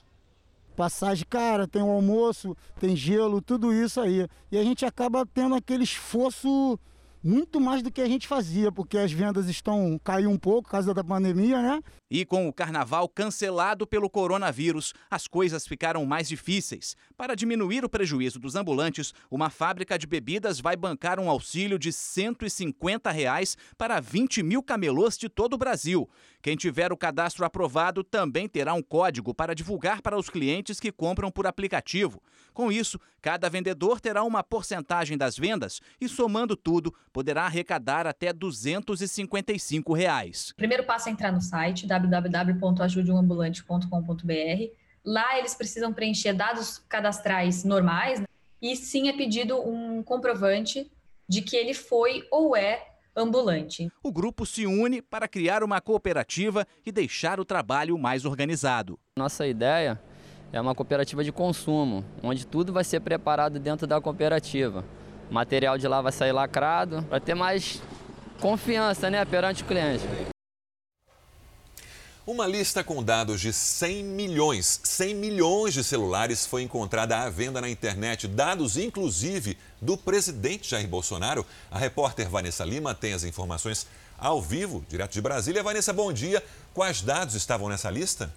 Passagem cara, tem o almoço, tem gelo, tudo isso aí. E a gente acaba tendo aquele esforço muito mais do que a gente fazia, porque as vendas estão caiu um pouco por causa da pandemia, né? E com o carnaval cancelado pelo coronavírus, as coisas ficaram mais difíceis. Para diminuir o prejuízo dos ambulantes, uma fábrica de bebidas vai bancar um auxílio de 150 reais para 20 mil camelôs de todo o Brasil. Quem tiver o cadastro aprovado também terá um código para divulgar para os clientes que compram por aplicativo. Com isso, cada vendedor terá uma porcentagem das vendas e, somando tudo, poderá arrecadar até 255 reais. O primeiro passo é entrar no site www.ajudeumambulante.com.br. Lá eles precisam preencher dados cadastrais normais né? e sim é pedido um comprovante de que ele foi ou é ambulante. O grupo se une para criar uma cooperativa e deixar o trabalho mais organizado. Nossa ideia é uma cooperativa de consumo, onde tudo vai ser preparado dentro da cooperativa. O material de lá vai sair lacrado, para ter mais confiança né, perante o cliente. Uma lista com dados de 100 milhões, 100 milhões de celulares foi encontrada à venda na internet, dados inclusive do presidente Jair Bolsonaro. A repórter Vanessa Lima tem as informações ao vivo, direto de Brasília. Vanessa, bom dia. Quais dados estavam nessa lista?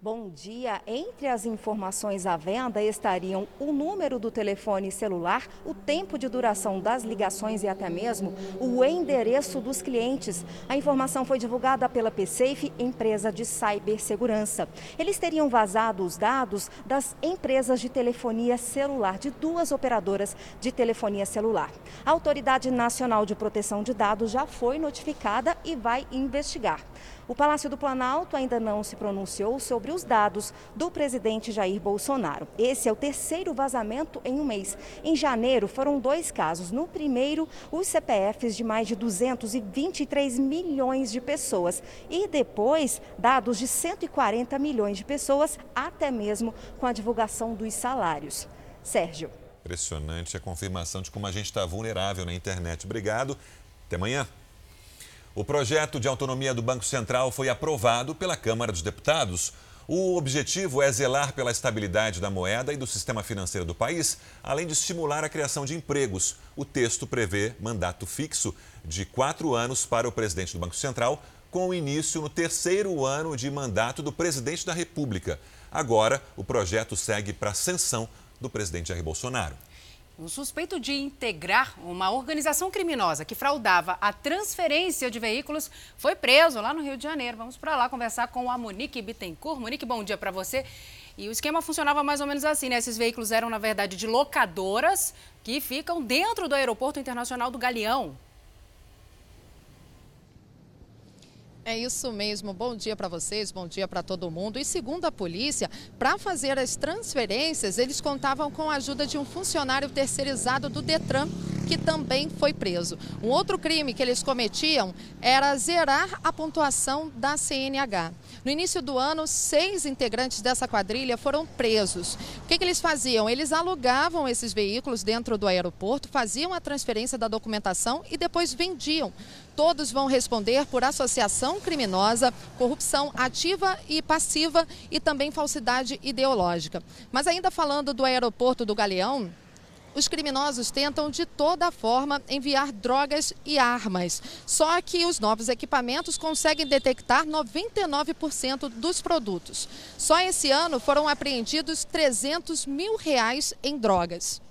Bom dia. Entre as informações à venda estariam o número do telefone celular, o tempo de duração das ligações e até mesmo o endereço dos clientes. A informação foi divulgada pela PSafe, empresa de cibersegurança. Eles teriam vazado os dados das empresas de telefonia celular, de duas operadoras de telefonia celular. A Autoridade Nacional de Proteção de Dados já foi notificada e vai investigar. O Palácio do Planalto ainda não se pronunciou sobre os dados do presidente Jair Bolsonaro. Esse é o terceiro vazamento em um mês. Em janeiro, foram dois casos. No primeiro, os CPFs de mais de 223 milhões de pessoas. E depois, dados de 140 milhões de pessoas, até mesmo com a divulgação dos salários. Sérgio. Impressionante a confirmação de como a gente está vulnerável na internet. Obrigado. Até amanhã. O projeto de autonomia do Banco Central foi aprovado pela Câmara dos Deputados. O objetivo é zelar pela estabilidade da moeda e do sistema financeiro do país, além de estimular a criação de empregos. O texto prevê mandato fixo de quatro anos para o presidente do Banco Central, com início no terceiro ano de mandato do presidente da República. Agora, o projeto segue para a sanção do presidente Jair Bolsonaro. Um suspeito de integrar uma organização criminosa que fraudava a transferência de veículos foi preso lá no Rio de Janeiro. Vamos para lá conversar com a Monique Bittencourt. Monique, bom dia para você. E o esquema funcionava mais ou menos assim, né? Esses veículos eram, na verdade, de locadoras que ficam dentro do Aeroporto Internacional do Galeão. É isso mesmo. Bom dia para vocês, bom dia para todo mundo. E segundo a polícia, para fazer as transferências, eles contavam com a ajuda de um funcionário terceirizado do Detran, que também foi preso. Um outro crime que eles cometiam era zerar a pontuação da CNH. No início do ano, seis integrantes dessa quadrilha foram presos. O que, que eles faziam? Eles alugavam esses veículos dentro do aeroporto, faziam a transferência da documentação e depois vendiam. Todos vão responder por associação criminosa, corrupção ativa e passiva e também falsidade ideológica. Mas ainda falando do aeroporto do Galeão, os criminosos tentam de toda forma enviar drogas e armas. Só que os novos equipamentos conseguem detectar 99% dos produtos. Só esse ano foram apreendidos 300 mil reais em drogas.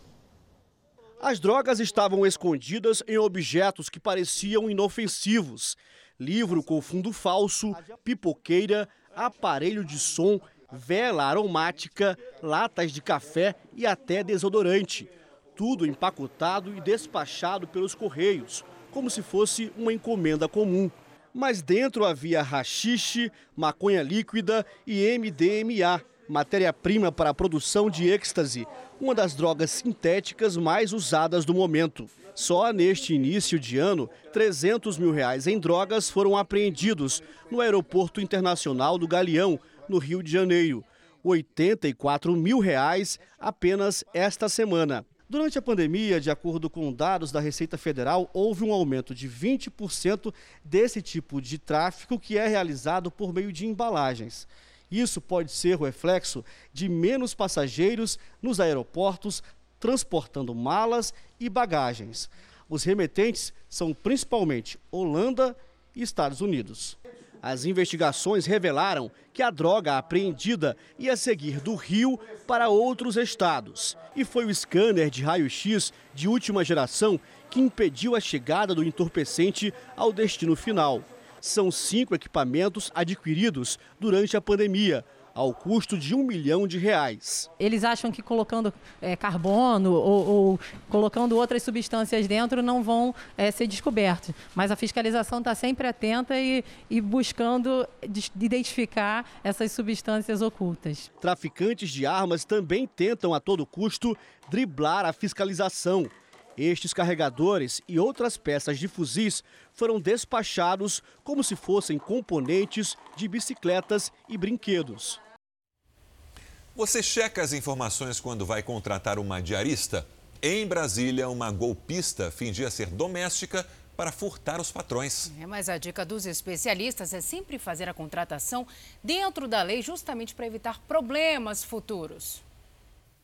As drogas estavam escondidas em objetos que pareciam inofensivos: livro com fundo falso, pipoqueira, aparelho de som, vela aromática, latas de café e até desodorante tudo empacotado e despachado pelos correios, como se fosse uma encomenda comum. Mas dentro havia rachixe, maconha líquida e MDMA, matéria-prima para a produção de êxtase, uma das drogas sintéticas mais usadas do momento. Só neste início de ano, 300 mil reais em drogas foram apreendidos no Aeroporto Internacional do Galeão, no Rio de Janeiro. 84 mil reais apenas esta semana. Durante a pandemia, de acordo com dados da Receita Federal, houve um aumento de 20% desse tipo de tráfico que é realizado por meio de embalagens. Isso pode ser o reflexo de menos passageiros nos aeroportos transportando malas e bagagens. Os remetentes são principalmente Holanda e Estados Unidos. As investigações revelaram que a droga apreendida ia seguir do Rio para outros estados. E foi o scanner de raio-x de última geração que impediu a chegada do entorpecente ao destino final. São cinco equipamentos adquiridos durante a pandemia, ao custo de um milhão de reais. Eles acham que colocando é, carbono ou, ou, colocando outras substâncias dentro não vão é, ser descobertos. Mas a fiscalização está sempre atenta e, e buscando identificar essas substâncias ocultas. Traficantes de armas também tentam a todo custo driblar a fiscalização. Estes carregadores e outras peças de fuzis foram despachados como se fossem componentes de bicicletas e brinquedos. Você checa as informações quando vai contratar uma diarista? Em Brasília, uma golpista fingia ser doméstica para furtar os patrões. É, mas a dica dos especialistas é sempre fazer a contratação dentro da lei, justamente para evitar problemas futuros.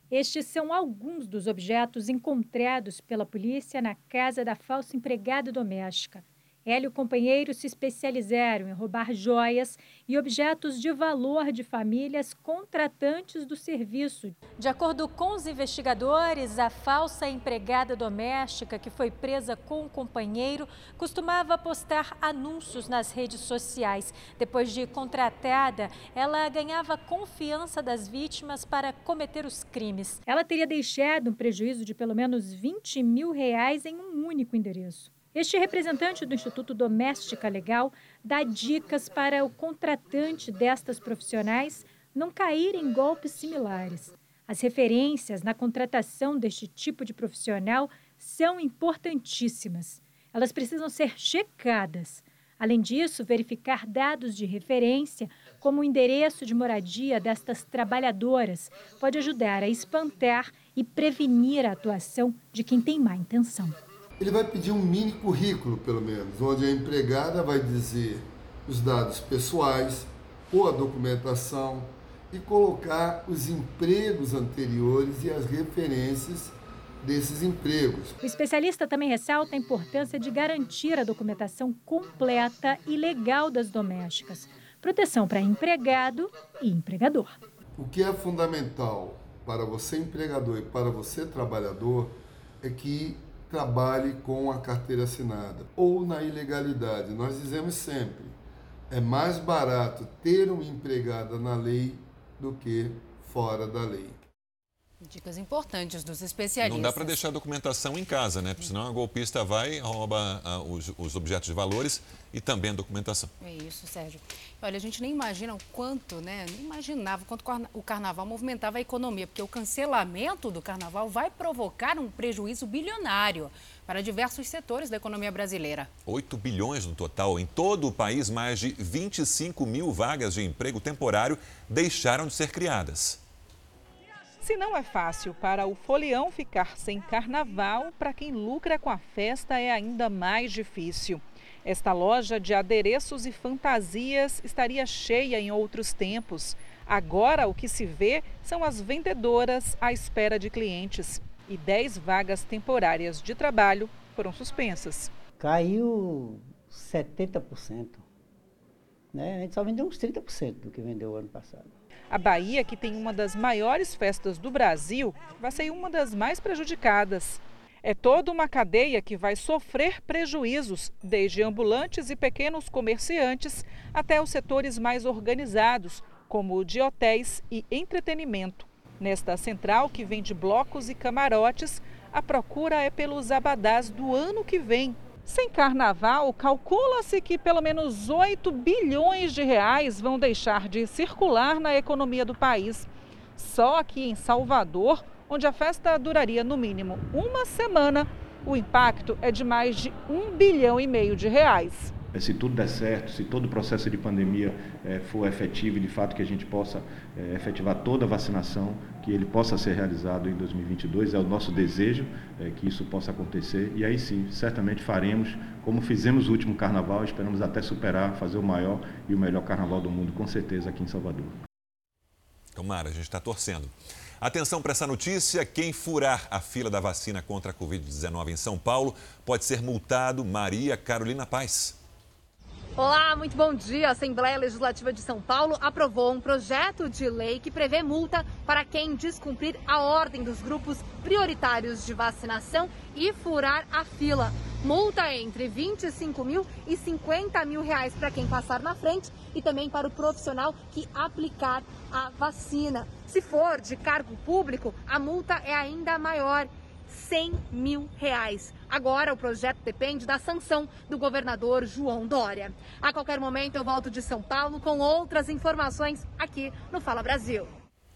Estes são alguns dos objetos encontrados pela polícia na casa da falsa empregada doméstica. Ela e o companheiro se especializaram em roubar joias e objetos de valor de famílias contratantes do serviço. De acordo com os investigadores, a falsa empregada doméstica que foi presa com o companheiro costumava postar anúncios nas redes sociais. Depois de contratada, ela ganhava confiança das vítimas para cometer os crimes. Ela teria deixado um prejuízo de pelo menos 20 mil reais em um único endereço. Este representante do Instituto Doméstica Legal dá dicas para o contratante destas profissionais não cair em golpes similares. As referências na contratação deste tipo de profissional são importantíssimas. Elas precisam ser checadas. Além disso, verificar dados de referência, como o endereço de moradia destas trabalhadoras, pode ajudar a espantar e prevenir a atuação de quem tem má intenção ele vai pedir um mini currículo, pelo menos, onde a empregada vai dizer os dados pessoais ou a documentação e colocar os empregos anteriores e as referências desses empregos. O especialista também ressalta a importância de garantir a documentação completa e legal das domésticas. Proteção para empregado e empregador. O que é fundamental para você empregador e para você trabalhador é que trabalhe com a carteira assinada ou na ilegalidade. Nós dizemos sempre: é mais barato ter uma empregada na lei do que fora da lei. Dicas importantes dos especialistas. Não dá para deixar a documentação em casa, né? Porque senão a golpista vai, rouba uh, os, os, objetos de valores e também a documentação. É isso, Sérgio. Olha, a gente nem imagina o quanto, né? Nem imaginava o quanto o carnaval movimentava a economia, porque o cancelamento do carnaval vai provocar um prejuízo bilionário para diversos setores da economia brasileira. 8 bilhões no total. Em todo o país, mais de 25 mil vagas de emprego temporário deixaram de ser criadas. Se não é fácil para o folião ficar sem carnaval, para quem lucra com a festa é ainda mais difícil. Esta loja de adereços e fantasias estaria cheia em outros tempos. Agora o que se vê são as vendedoras à espera de clientes. E 10 vagas temporárias de trabalho foram suspensas. Caiu 70%. Né? A gente só vendeu uns 30% do que vendeu ano passado. A Bahia, que tem uma das maiores festas do Brasil, vai ser uma das mais prejudicadas. É toda uma cadeia que vai sofrer prejuízos, desde ambulantes e pequenos comerciantes até os setores mais organizados, como o de hotéis e entretenimento. Nesta central, que vende blocos e camarotes, a procura é pelos abadás do ano que vem, sem carnaval, calcula-se que pelo menos 8 bilhões de reais vão deixar de circular na economia do país. Só aqui em Salvador, onde a festa duraria no mínimo uma semana, o impacto é de mais de um bilhão e meio de reais. É, se tudo der certo, se todo o processo de pandemia é, for efetivo e de fato que a gente possa é, efetivar toda a vacinação, que ele possa ser realizado em 2022, é o nosso desejo que isso possa acontecer e aí sim, certamente faremos, como fizemos o último carnaval, esperamos até superar, fazer o maior e o melhor carnaval do mundo, com certeza, aqui em Salvador. Tomara, a gente está torcendo. Atenção para essa notícia: quem furar a fila da vacina contra a Covid-19 em São Paulo pode ser multado. Maria Carolina Paz. Olá, muito bom dia. A Assembleia Legislativa de São Paulo aprovou um projeto de lei que prevê multa para quem descumprir a ordem dos grupos prioritários de vacinação e furar a fila. Multa entre 25 mil e 50 mil reais para quem passar na frente e também para o profissional que aplicar a vacina. Se for de cargo público, a multa é ainda maior. 100 mil reais. Agora, o projeto depende da sanção do governador João Dória. A qualquer momento, eu volto de São Paulo com outras informações aqui no Fala Brasil.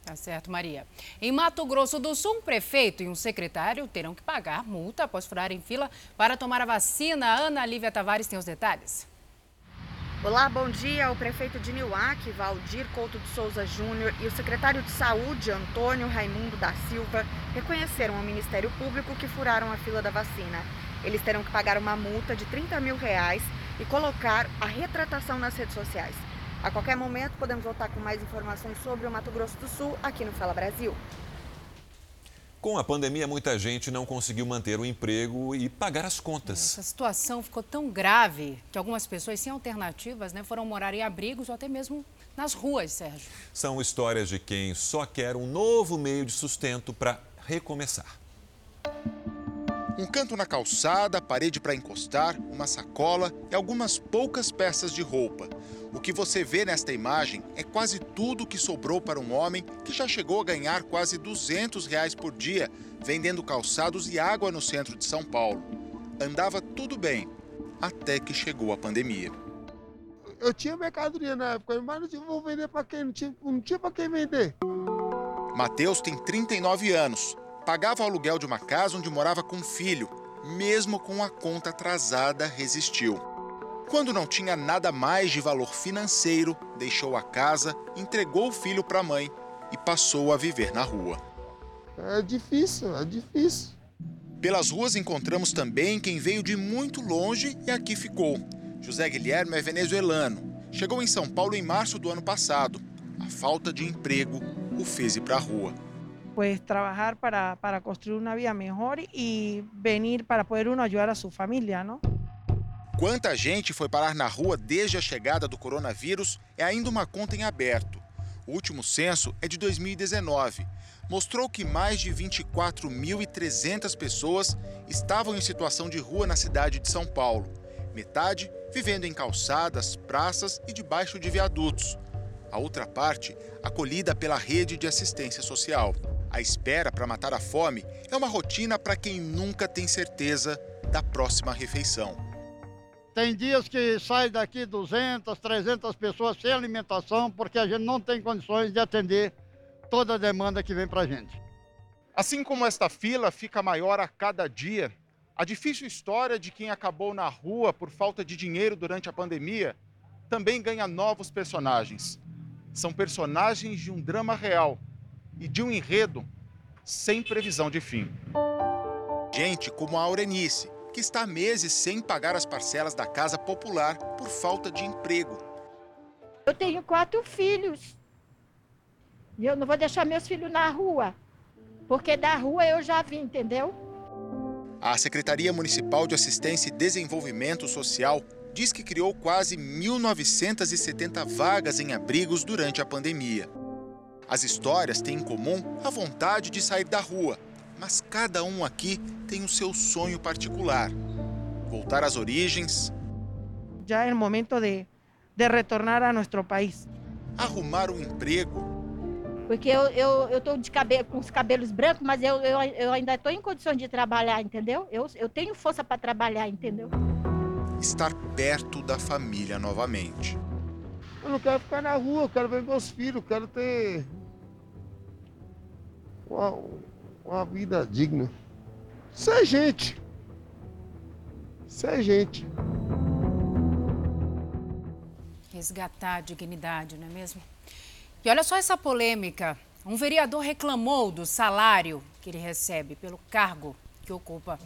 Tá certo, Maria. Em Mato Grosso do Sul, um prefeito e um secretário terão que pagar multa após furarem fila para tomar a vacina. Ana Lívia Tavares tem os detalhes. Olá, bom dia. O prefeito de Niuaque, Valdir Couto de Souza Júnior, e o secretário de Saúde, Antônio Raimundo da Silva, reconheceram ao Ministério Público que furaram a fila da vacina. Eles terão que pagar uma multa de 30 mil reais e colocar a retratação nas redes sociais. A qualquer momento podemos voltar com mais informações sobre o Mato Grosso do Sul aqui no Fala Brasil. Com a pandemia, muita gente não conseguiu manter o emprego e pagar as contas. Essa situação ficou tão grave que algumas pessoas sem alternativas né, foram morar em abrigos ou até mesmo nas ruas, Sérgio. São histórias de quem só quer um novo meio de sustento para recomeçar. Um canto na calçada, parede para encostar, uma sacola e algumas poucas peças de roupa. O que você vê nesta imagem é quase tudo que sobrou para um homem que já chegou a ganhar quase 200 reais por dia vendendo calçados e água no centro de São Paulo. Andava tudo bem, até que chegou a pandemia. Eu tinha mercadoria na época, mas não tinha, vou vender para quem? Não tinha, não tinha para quem vender. Matheus tem 39 anos. Pagava o aluguel de uma casa onde morava com um filho. Mesmo com a conta atrasada, resistiu. Quando não tinha nada mais de valor financeiro, deixou a casa, entregou o filho para a mãe e passou a viver na rua. É difícil, é difícil. Pelas ruas encontramos também quem veio de muito longe e aqui ficou. José Guilherme é venezuelano. Chegou em São Paulo em março do ano passado. A falta de emprego o fez ir para a rua. Pues trabajar para, para construir una vida mejor y venir para poder uno ayudar a su familia, ¿no? Quanta gente foi parar na rua desde a chegada do coronavírus é ainda uma conta em aberto. O último censo é de 2019. Mostrou que mais de 24.300 pessoas estavam em situação de rua na cidade de São Paulo. Metade vivendo em calçadas, praças e debaixo de viadutos. A outra parte acolhida pela rede de assistência social. A espera para matar a fome é uma rotina para quem nunca tem certeza da próxima refeição. Tem dias que sai daqui 200, 300 pessoas sem alimentação, porque a gente não tem condições de atender toda a demanda que vem para a gente. Assim como esta fila fica maior a cada dia, a difícil história de quem acabou na rua por falta de dinheiro durante a pandemia também ganha novos personagens. São personagens de um drama real e de um enredo sem previsão de fim. Gente como a Aurenice, que está há meses sem pagar as parcelas da casa popular por falta de emprego. Eu tenho quatro filhos. E eu não vou deixar meus filhos na rua. Porque da rua eu já vim, entendeu? A Secretaria Municipal de Assistência e Desenvolvimento Social diz que criou quase 1.970 vagas em abrigos durante a pandemia. As histórias têm em comum a vontade de sair da rua mas cada um aqui tem o seu sonho particular. Voltar às origens. Já é o momento de, de retornar a nosso país. Arrumar um emprego. Porque eu estou eu, eu de cabelo, com os cabelos brancos, mas eu, eu, eu ainda estou em condições de trabalhar, entendeu? Eu, eu tenho força para trabalhar, entendeu? Estar perto da família novamente. Eu não quero ficar na rua, eu quero ver meus filhos, quero ter uma, uma vida digna. Isso é gente. Isso é gente. Resgatar a dignidade, não é mesmo? E olha só essa polêmica. Um vereador reclamou do salário que ele recebe pelo cargo que ocupa.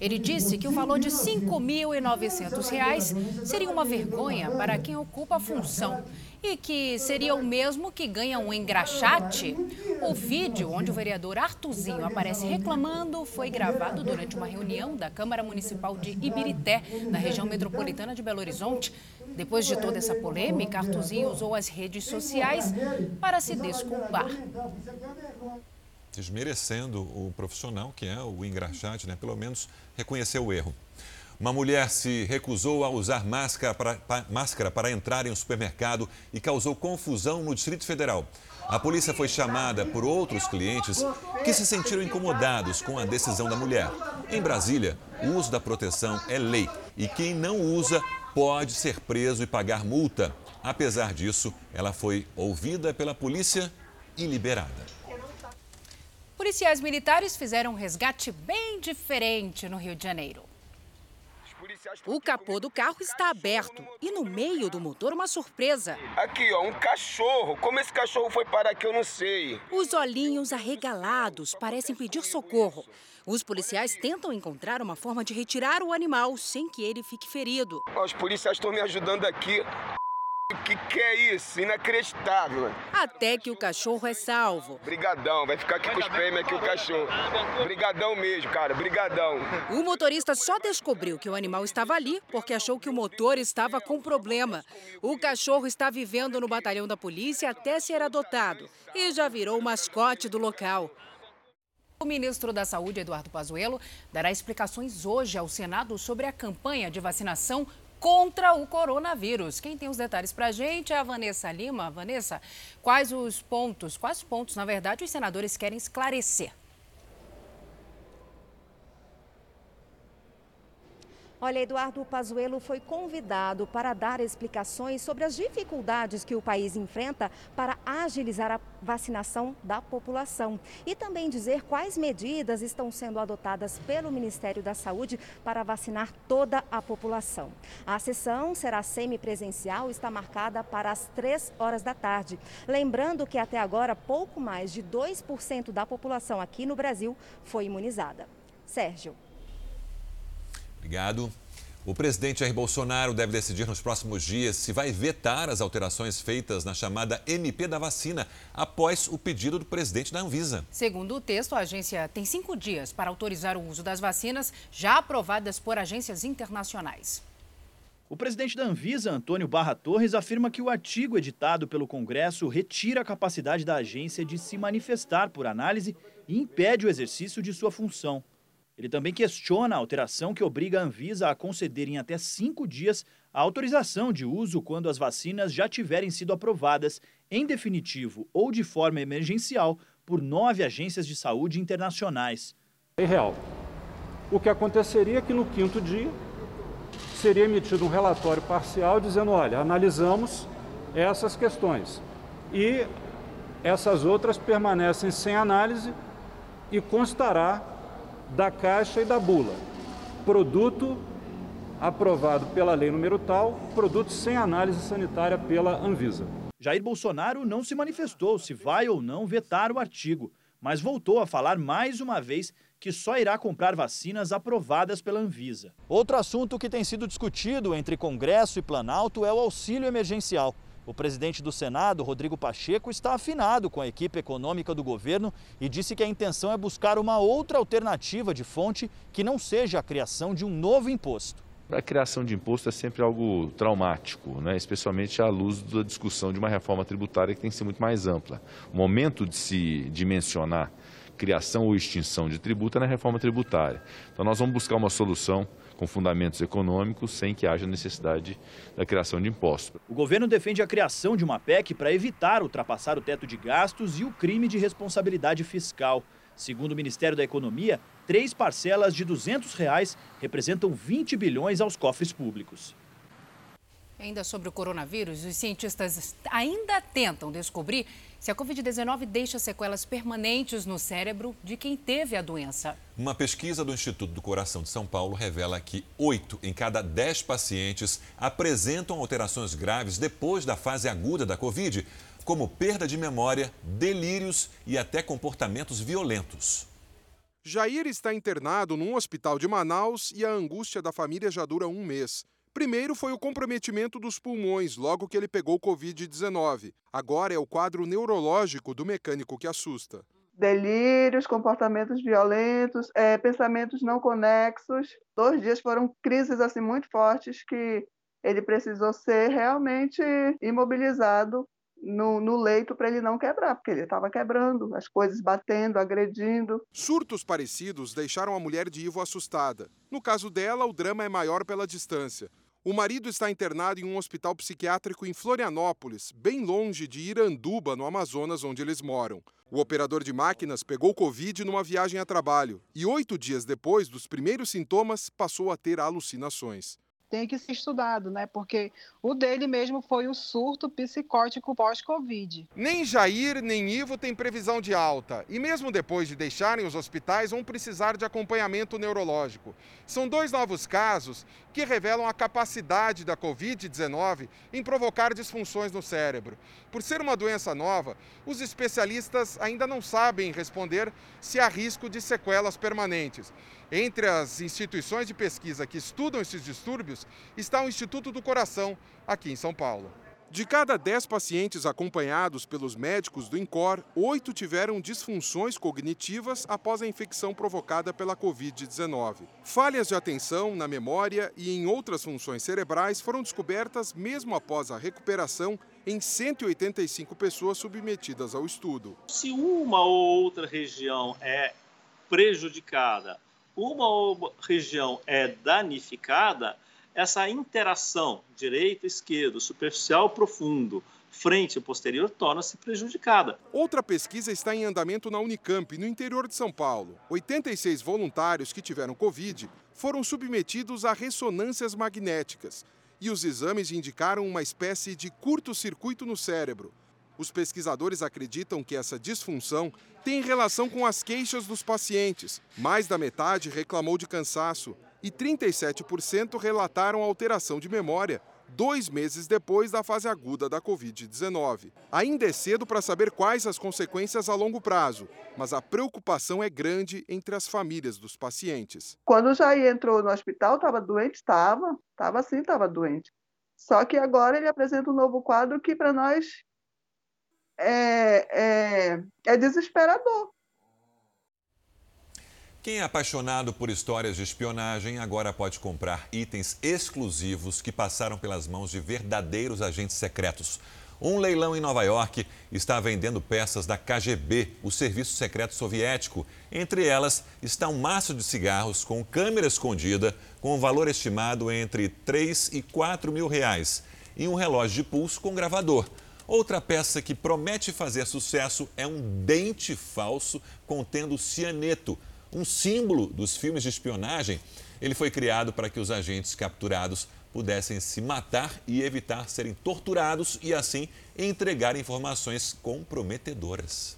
Ele disse que o valor de R$ 5.900 seria uma vergonha para quem ocupa a função e que seria o mesmo que ganha um engraxate. O vídeo onde o vereador Artuzinho aparece reclamando foi gravado durante uma reunião da Câmara Municipal de Ibirité, na região metropolitana de Belo Horizonte. Depois de toda essa polêmica, Artuzinho usou as redes sociais para se desculpar desmerecendo o profissional, que é o engraxate, né? pelo menos reconheceu o erro. Uma mulher se recusou a usar máscara para, para, máscara para entrar em um supermercado e causou confusão no Distrito Federal. A polícia foi chamada por outros clientes que se sentiram incomodados com a decisão da mulher. Em Brasília, o uso da proteção é lei e quem não usa pode ser preso e pagar multa. Apesar disso, ela foi ouvida pela polícia e liberada. Policiais militares fizeram um resgate bem diferente no Rio de Janeiro. O capô do carro está aberto e no meio do motor uma surpresa. Aqui, ó, um cachorro. Como esse cachorro foi parar aqui, eu não sei. Os olhinhos arregalados parecem pedir socorro. Os policiais tentam encontrar uma forma de retirar o animal sem que ele fique ferido. Os policiais estão me ajudando aqui. O que, que é isso? Inacreditável. Até que o cachorro é salvo. Brigadão, vai ficar aqui com os prêmios aqui o cachorro. Brigadão mesmo, cara, brigadão. O motorista só descobriu que o animal estava ali porque achou que o motor estava com problema. O cachorro está vivendo no batalhão da polícia até ser adotado e já virou mascote do local. O ministro da Saúde, Eduardo Pazuello, dará explicações hoje ao Senado sobre a campanha de vacinação contra o coronavírus. Quem tem os detalhes para a gente é a Vanessa Lima. Vanessa, quais os pontos, quais pontos, na verdade, os senadores querem esclarecer? Olha, Eduardo Pazuello foi convidado para dar explicações sobre as dificuldades que o país enfrenta para agilizar a vacinação da população e também dizer quais medidas estão sendo adotadas pelo Ministério da Saúde para vacinar toda a população. A sessão será semipresencial está marcada para as 3 horas da tarde. Lembrando que até agora pouco mais de 2% da população aqui no Brasil foi imunizada. Sérgio. Obrigado. O presidente Jair Bolsonaro deve decidir nos próximos dias se vai vetar as alterações feitas na chamada MP da vacina, após o pedido do presidente da Anvisa. Segundo o texto, a agência tem cinco dias para autorizar o uso das vacinas já aprovadas por agências internacionais. O presidente da Anvisa, Antônio Barra Torres, afirma que o artigo editado pelo Congresso retira a capacidade da agência de se manifestar por análise e impede o exercício de sua função. Ele também questiona a alteração que obriga a Anvisa a conceder em até cinco dias a autorização de uso quando as vacinas já tiverem sido aprovadas, em definitivo ou de forma emergencial, por nove agências de saúde internacionais. É real. O que aconteceria é que no quinto dia seria emitido um relatório parcial dizendo: olha, analisamos essas questões e essas outras permanecem sem análise e constará da Caixa e da bula. Produto aprovado pela lei número tal, produto sem análise sanitária pela Anvisa. Jair Bolsonaro não se manifestou se vai ou não vetar o artigo, mas voltou a falar mais uma vez que só irá comprar vacinas aprovadas pela Anvisa. Outro assunto que tem sido discutido entre Congresso e Planalto é o auxílio emergencial. O presidente do Senado, Rodrigo Pacheco, está afinado com a equipe econômica do governo e disse que a intenção é buscar uma outra alternativa de fonte que não seja a criação de um novo imposto. A criação de imposto é sempre algo traumático, né? especialmente à luz da discussão de uma reforma tributária que tem que ser muito mais ampla. O momento de se dimensionar criação ou extinção de tributo é na reforma tributária. Então nós vamos buscar uma solução com fundamentos econômicos sem que haja necessidade da criação de impostos. O governo defende a criação de uma PEC para evitar ultrapassar o teto de gastos e o crime de responsabilidade fiscal. Segundo o Ministério da Economia, três parcelas de 200 reais representam 20 bilhões aos cofres públicos. Ainda sobre o coronavírus, os cientistas ainda tentam descobrir se a Covid-19 deixa sequelas permanentes no cérebro de quem teve a doença. Uma pesquisa do Instituto do Coração de São Paulo revela que oito em cada dez pacientes apresentam alterações graves depois da fase aguda da Covid, como perda de memória, delírios e até comportamentos violentos. Jair está internado num hospital de Manaus e a angústia da família já dura um mês. Primeiro foi o comprometimento dos pulmões logo que ele pegou Covid-19. Agora é o quadro neurológico do mecânico que assusta. Delírios, comportamentos violentos, é, pensamentos não conexos. Dois dias foram crises assim muito fortes que ele precisou ser realmente imobilizado no, no, leito para ele não quebrar, porque ele estava quebrando, as coisas batendo, agredindo. Surtos parecidos deixaram a mulher de Ivo assustada. No caso dela, o drama é maior pela distância. O marido está internado em um hospital psiquiátrico em Florianópolis, bem longe de Iranduba, no Amazonas, onde eles moram. O operador de máquinas pegou Covid numa viagem a trabalho e, oito dias depois dos primeiros sintomas, passou a ter alucinações tem que ser estudado, né? Porque o dele mesmo foi o surto psicótico pós-Covid. Nem Jair nem Ivo têm previsão de alta. E mesmo depois de deixarem os hospitais, vão precisar de acompanhamento neurológico. São dois novos casos que revelam a capacidade da Covid-19 em provocar disfunções no cérebro. Por ser uma doença nova, os especialistas ainda não sabem responder se há risco de sequelas permanentes. Entre as instituições de pesquisa que estudam esses distúrbios está o Instituto do Coração, aqui em São Paulo. De cada 10 pacientes acompanhados pelos médicos do INCOR, oito tiveram disfunções cognitivas após a infecção provocada pela Covid-19. Falhas de atenção, na memória e em outras funções cerebrais foram descobertas mesmo após a recuperação em 185 pessoas submetidas ao estudo. Se uma ou outra região é prejudicada uma região é danificada, essa interação direito-esquerdo, superficial-profundo, frente e posterior torna-se prejudicada. Outra pesquisa está em andamento na Unicamp, no interior de São Paulo. 86 voluntários que tiveram Covid foram submetidos a ressonâncias magnéticas e os exames indicaram uma espécie de curto-circuito no cérebro. Os pesquisadores acreditam que essa disfunção tem relação com as queixas dos pacientes. Mais da metade reclamou de cansaço e 37% relataram alteração de memória dois meses depois da fase aguda da Covid-19. Ainda é cedo para saber quais as consequências a longo prazo, mas a preocupação é grande entre as famílias dos pacientes. Quando o Jair entrou no hospital, estava doente? Estava, estava sim, estava doente. Só que agora ele apresenta um novo quadro que para nós é, é, é desesperador. Quem é apaixonado por histórias de espionagem agora pode comprar itens exclusivos que passaram pelas mãos de verdadeiros agentes secretos. Um leilão em Nova York está vendendo peças da KGB, o serviço secreto soviético. Entre elas está um maço de cigarros com câmera escondida, com um valor estimado entre 3 e 4 mil reais, e um relógio de pulso com gravador. Outra peça que promete fazer sucesso é um dente falso contendo cianeto, um símbolo dos filmes de espionagem. Ele foi criado para que os agentes capturados pudessem se matar e evitar serem torturados e, assim, entregar informações comprometedoras.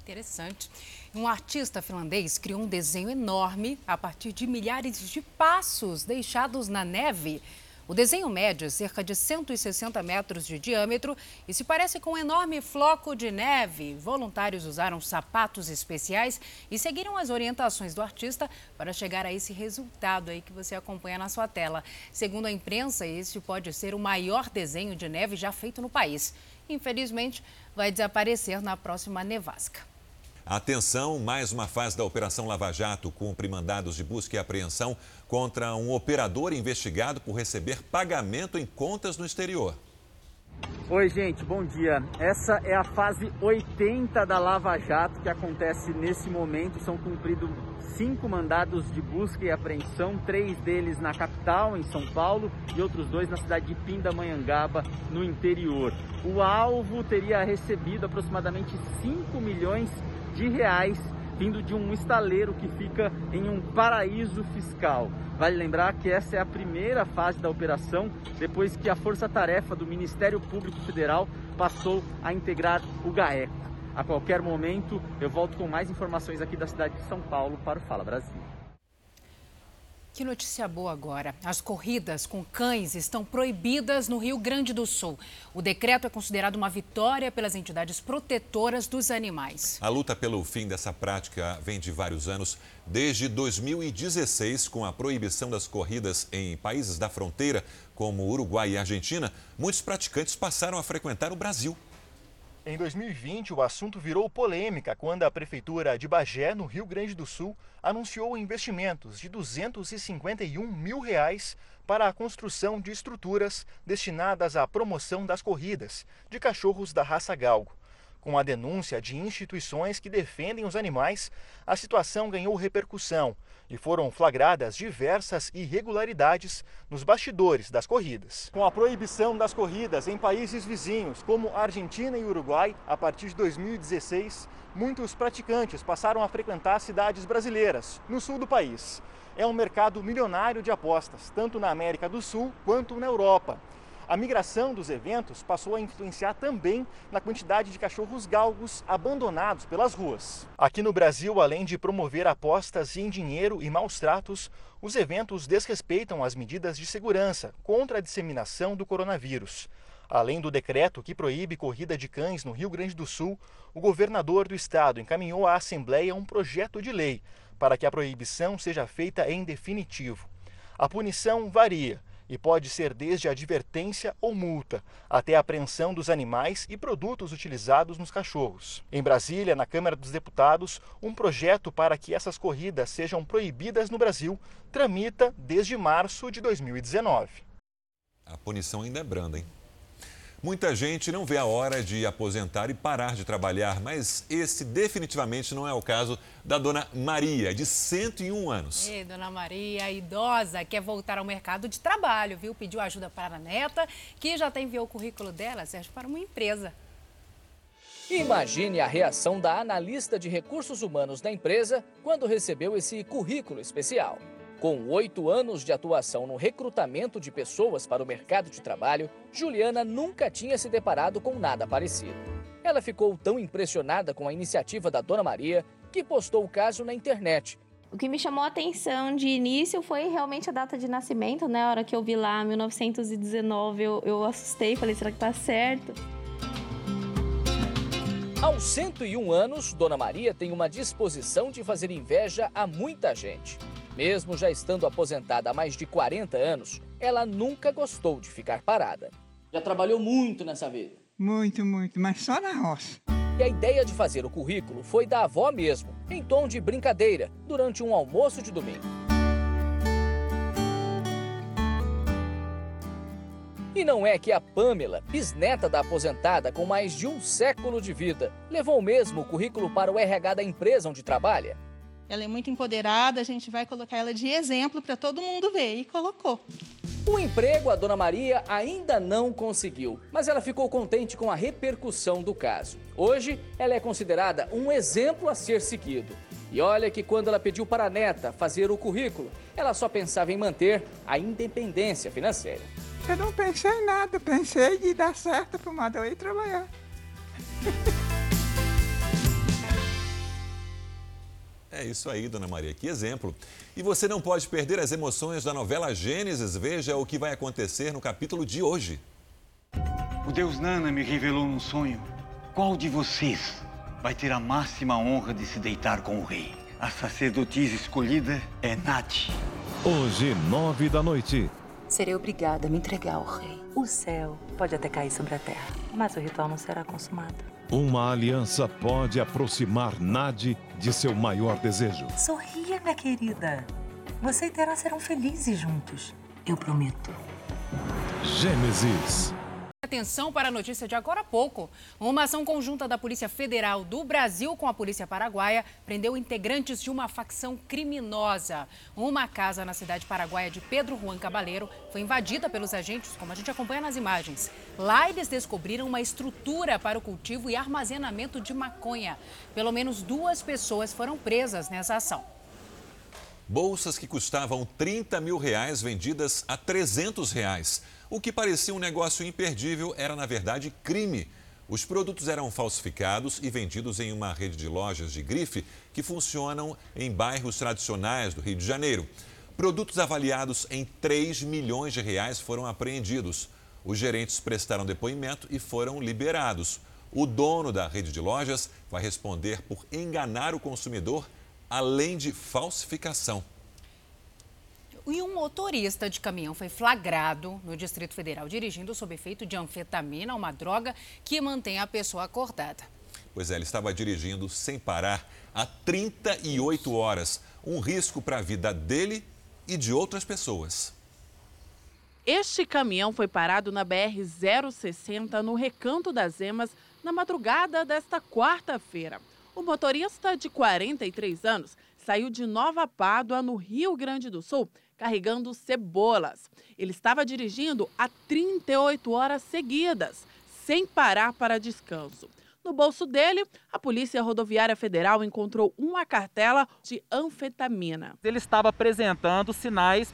Interessante. Um artista finlandês criou um desenho enorme a partir de milhares de passos deixados na neve. O desenho mede cerca de 160 metros de diâmetro e se parece com um enorme floco de neve. Voluntários usaram sapatos especiais e seguiram as orientações do artista para chegar a esse resultado aí que você acompanha na sua tela. Segundo a imprensa, este pode ser o maior desenho de neve já feito no país. Infelizmente, vai desaparecer na próxima nevasca. Atenção, mais uma fase da Operação Lava Jato cumpre mandados de busca e apreensão contra um operador investigado por receber pagamento em contas no exterior. Oi, gente, bom dia. Essa é a fase 80 da Lava Jato que acontece nesse momento. São cumpridos cinco mandados de busca e apreensão, três deles na capital, em São Paulo, e outros dois na cidade de Pindamonhangaba, no interior. O alvo teria recebido aproximadamente 5 milhões de reais vindo de um estaleiro que fica em um paraíso fiscal. Vale lembrar que essa é a primeira fase da operação, depois que a força-tarefa do Ministério Público Federal passou a integrar o GAECO. A qualquer momento eu volto com mais informações aqui da cidade de São Paulo para o Fala Brasil. Que notícia boa agora. As corridas com cães estão proibidas no Rio Grande do Sul. O decreto é considerado uma vitória pelas entidades protetoras dos animais. A luta pelo fim dessa prática vem de vários anos. Desde 2016, com a proibição das corridas em países da fronteira, como Uruguai e Argentina, muitos praticantes passaram a frequentar o Brasil. Em 2020, o assunto virou polêmica quando a Prefeitura de Bagé, no Rio Grande do Sul, anunciou investimentos de 251 mil reais para a construção de estruturas destinadas à promoção das corridas de cachorros da raça galgo. Com a denúncia de instituições que defendem os animais, a situação ganhou repercussão e foram flagradas diversas irregularidades nos bastidores das corridas. Com a proibição das corridas em países vizinhos, como Argentina e Uruguai, a partir de 2016, muitos praticantes passaram a frequentar cidades brasileiras, no sul do país. É um mercado milionário de apostas, tanto na América do Sul quanto na Europa. A migração dos eventos passou a influenciar também na quantidade de cachorros galgos abandonados pelas ruas. Aqui no Brasil, além de promover apostas em dinheiro e maus tratos, os eventos desrespeitam as medidas de segurança contra a disseminação do coronavírus. Além do decreto que proíbe corrida de cães no Rio Grande do Sul, o governador do estado encaminhou à Assembleia um projeto de lei para que a proibição seja feita em definitivo. A punição varia e pode ser desde advertência ou multa, até a apreensão dos animais e produtos utilizados nos cachorros. Em Brasília, na Câmara dos Deputados, um projeto para que essas corridas sejam proibidas no Brasil tramita desde março de 2019. A punição ainda é branda, hein? Muita gente não vê a hora de aposentar e parar de trabalhar, mas esse definitivamente não é o caso da dona Maria, de 101 anos. Ei, dona Maria, idosa, quer voltar ao mercado de trabalho, viu? Pediu ajuda para a neta, que já até enviou o currículo dela, serve para uma empresa. Imagine a reação da analista de recursos humanos da empresa quando recebeu esse currículo especial. Com oito anos de atuação no recrutamento de pessoas para o mercado de trabalho, Juliana nunca tinha se deparado com nada parecido. Ela ficou tão impressionada com a iniciativa da Dona Maria que postou o caso na internet. O que me chamou a atenção de início foi realmente a data de nascimento, né? A hora que eu vi lá, 1919, eu, eu assustei, falei, será que tá certo? Aos 101 anos, Dona Maria tem uma disposição de fazer inveja a muita gente. Mesmo já estando aposentada há mais de 40 anos, ela nunca gostou de ficar parada. Já trabalhou muito nessa vida? Muito, muito, mas só na roça. E a ideia de fazer o currículo foi da avó mesmo, em tom de brincadeira, durante um almoço de domingo. E não é que a Pamela, bisneta da aposentada com mais de um século de vida, levou mesmo o currículo para o RH da empresa onde trabalha. Ela é muito empoderada, a gente vai colocar ela de exemplo para todo mundo ver. E colocou. O emprego a Dona Maria ainda não conseguiu, mas ela ficou contente com a repercussão do caso. Hoje, ela é considerada um exemplo a ser seguido. E olha que quando ela pediu para a neta fazer o currículo, ela só pensava em manter a independência financeira. Eu não pensei em nada, pensei de dar certo para o Madalena trabalhar. É isso aí, dona Maria, que exemplo. E você não pode perder as emoções da novela Gênesis. Veja o que vai acontecer no capítulo de hoje. O deus Nana me revelou num sonho. Qual de vocês vai ter a máxima honra de se deitar com o rei? A sacerdotisa escolhida é Nath. Hoje, nove da noite. Serei obrigada a me entregar ao rei. O céu pode até cair sobre a terra, mas o ritual não será consumado. Uma aliança pode aproximar Nadi de seu maior desejo. Sorria, minha querida. Você e Terá serão felizes juntos. Eu prometo. Gênesis. Atenção para a notícia de agora há pouco. Uma ação conjunta da Polícia Federal do Brasil com a Polícia Paraguaia prendeu integrantes de uma facção criminosa. Uma casa na cidade paraguaia de Pedro Juan Cabaleiro foi invadida pelos agentes, como a gente acompanha nas imagens. Lá eles descobriram uma estrutura para o cultivo e armazenamento de maconha. Pelo menos duas pessoas foram presas nessa ação. Bolsas que custavam 30 mil reais vendidas a 300 reais. O que parecia um negócio imperdível era, na verdade, crime. Os produtos eram falsificados e vendidos em uma rede de lojas de grife que funcionam em bairros tradicionais do Rio de Janeiro. Produtos avaliados em 3 milhões de reais foram apreendidos. Os gerentes prestaram depoimento e foram liberados. O dono da rede de lojas vai responder por enganar o consumidor, além de falsificação. E um motorista de caminhão foi flagrado no Distrito Federal dirigindo sob efeito de anfetamina, uma droga que mantém a pessoa acordada. Pois é, ele estava dirigindo sem parar há 38 horas. Um risco para a vida dele e de outras pessoas. Este caminhão foi parado na BR-060, no Recanto das Emas, na madrugada desta quarta-feira. O motorista, de 43 anos, saiu de Nova Pádua, no Rio Grande do Sul, carregando cebolas. Ele estava dirigindo há 38 horas seguidas, sem parar para descanso. No bolso dele, a Polícia Rodoviária Federal encontrou uma cartela de anfetamina. Ele estava apresentando sinais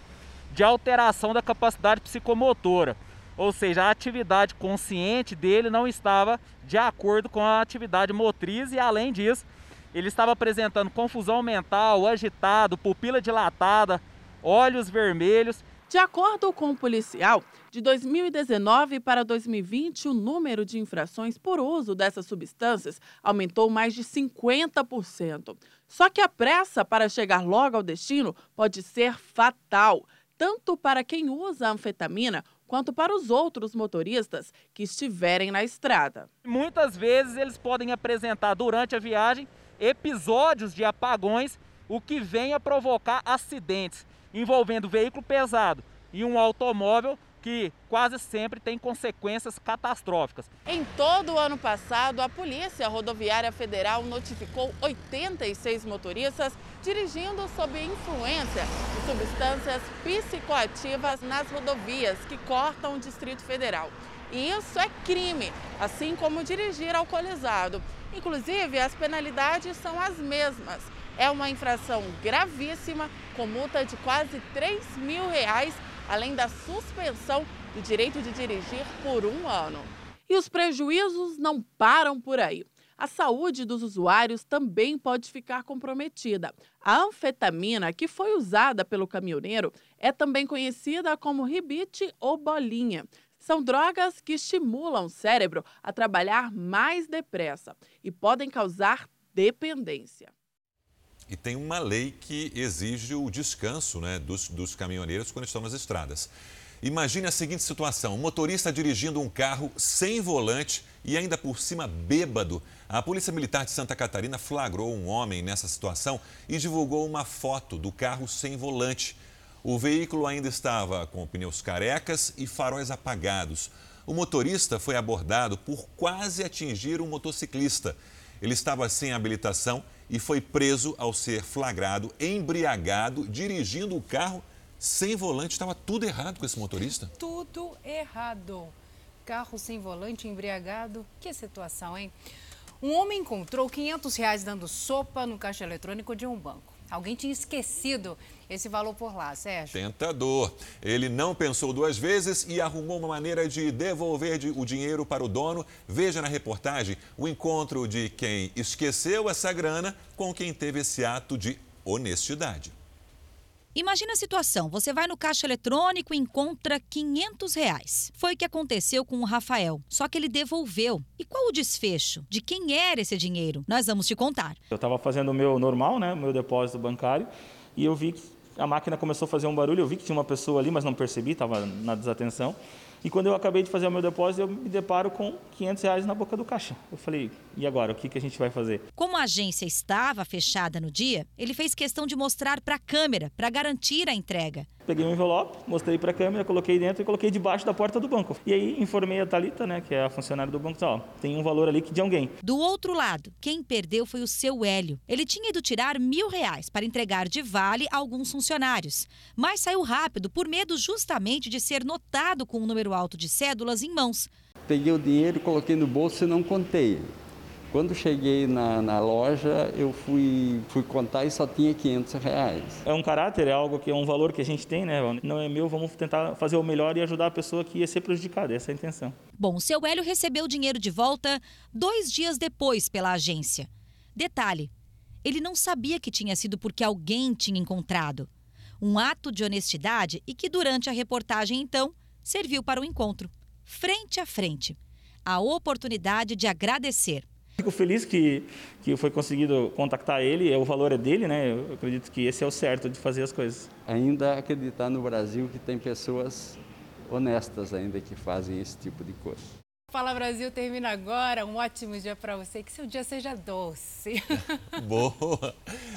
de alteração da capacidade psicomotora, ou seja, a atividade consciente dele não estava de acordo com a atividade motriz e, além disso, ele estava apresentando confusão mental, agitado, pupila dilatada, olhos vermelhos. De acordo com o policial, de 2019 para 2020, o número de infrações por uso dessas substâncias aumentou mais de 50%. Só que a pressa para chegar logo ao destino pode ser fatal, tanto para quem usa anfetamina quanto para os outros motoristas que estiverem na estrada. Muitas vezes eles podem apresentar durante a viagem episódios de apagões, o que vem a provocar acidentes envolvendo veículo pesado e um automóvel que quase sempre tem consequências catastróficas. Em todo o ano passado, a Polícia Rodoviária Federal notificou 86 motoristas dirigindo sob influência de substâncias psicoativas nas rodovias que cortam o Distrito Federal. E isso é crime, assim como dirigir alcoolizado. Inclusive, as penalidades são as mesmas. É uma infração gravíssima, com multa de quase 3 mil reais, além da suspensão do direito de dirigir por um ano. E os prejuízos não param por aí. A saúde dos usuários também pode ficar comprometida. A anfetamina, que foi usada pelo caminhoneiro, é também conhecida como ribite ou bolinha. São drogas que estimulam o cérebro a trabalhar mais depressa e podem causar dependência. E tem uma lei que exige o descanso né, dos, dos caminhoneiros quando estão nas estradas. Imagine a seguinte situação: um motorista dirigindo um carro sem volante e ainda por cima bêbado. A Polícia Militar de Santa Catarina flagrou um homem nessa situação e divulgou uma foto do carro sem volante. O veículo ainda estava com pneus carecas e faróis apagados. O motorista foi abordado por quase atingir um motociclista. Ele estava sem habilitação e foi preso ao ser flagrado embriagado, dirigindo o carro sem volante. Estava tudo errado com esse motorista? Tudo errado. Carro sem volante, embriagado. Que situação, hein? Um homem encontrou 500 reais dando sopa no caixa eletrônico de um banco. Alguém tinha esquecido esse valor por lá, Sérgio. Tentador. Ele não pensou duas vezes e arrumou uma maneira de devolver o dinheiro para o dono. Veja na reportagem o encontro de quem esqueceu essa grana com quem teve esse ato de honestidade. Imagina a situação: você vai no caixa eletrônico e encontra 500 reais. Foi o que aconteceu com o Rafael, só que ele devolveu. E qual o desfecho? De quem era esse dinheiro? Nós vamos te contar. Eu estava fazendo o meu normal, né, meu depósito bancário, e eu vi que a máquina começou a fazer um barulho. Eu vi que tinha uma pessoa ali, mas não percebi, estava na desatenção. E quando eu acabei de fazer o meu depósito, eu me deparo com 500 reais na boca do caixa. Eu falei, e agora? O que, que a gente vai fazer? Como a agência estava fechada no dia, ele fez questão de mostrar para a câmera para garantir a entrega. Peguei um envelope, mostrei para a câmera, coloquei dentro e coloquei debaixo da porta do banco. E aí informei a Talita, né, que é a funcionária do banco, ó, tem um valor ali que de alguém. Do outro lado, quem perdeu foi o seu Hélio. Ele tinha ido tirar mil reais para entregar de vale a alguns funcionários, mas saiu rápido por medo justamente de ser notado com um número alto de cédulas em mãos. Peguei o dinheiro, coloquei no bolso e não contei. Quando cheguei na, na, loja, eu fui, fui contar e só tinha 500 reais. É um caráter, é algo que é um valor que a gente tem, né? Não é meu, vamos tentar fazer o melhor e ajudar a pessoa que ia ser prejudicada, essa é a intenção. Bom, o seu Hélio recebeu o dinheiro de volta dois dias depois pela agência. Detalhe, ele não sabia que tinha sido porque alguém tinha encontrado. Um ato de honestidade e que durante a reportagem, então, serviu para o encontro. Frente a frente. A oportunidade de agradecer Fico feliz que, que foi conseguido contactar ele, é, o valor é dele, né? Eu acredito que esse é o certo de fazer as coisas. Ainda acreditar no Brasil que tem pessoas honestas ainda que fazem esse tipo de coisa. Fala Brasil termina agora. Um ótimo dia para você. Que seu dia seja doce. Boa.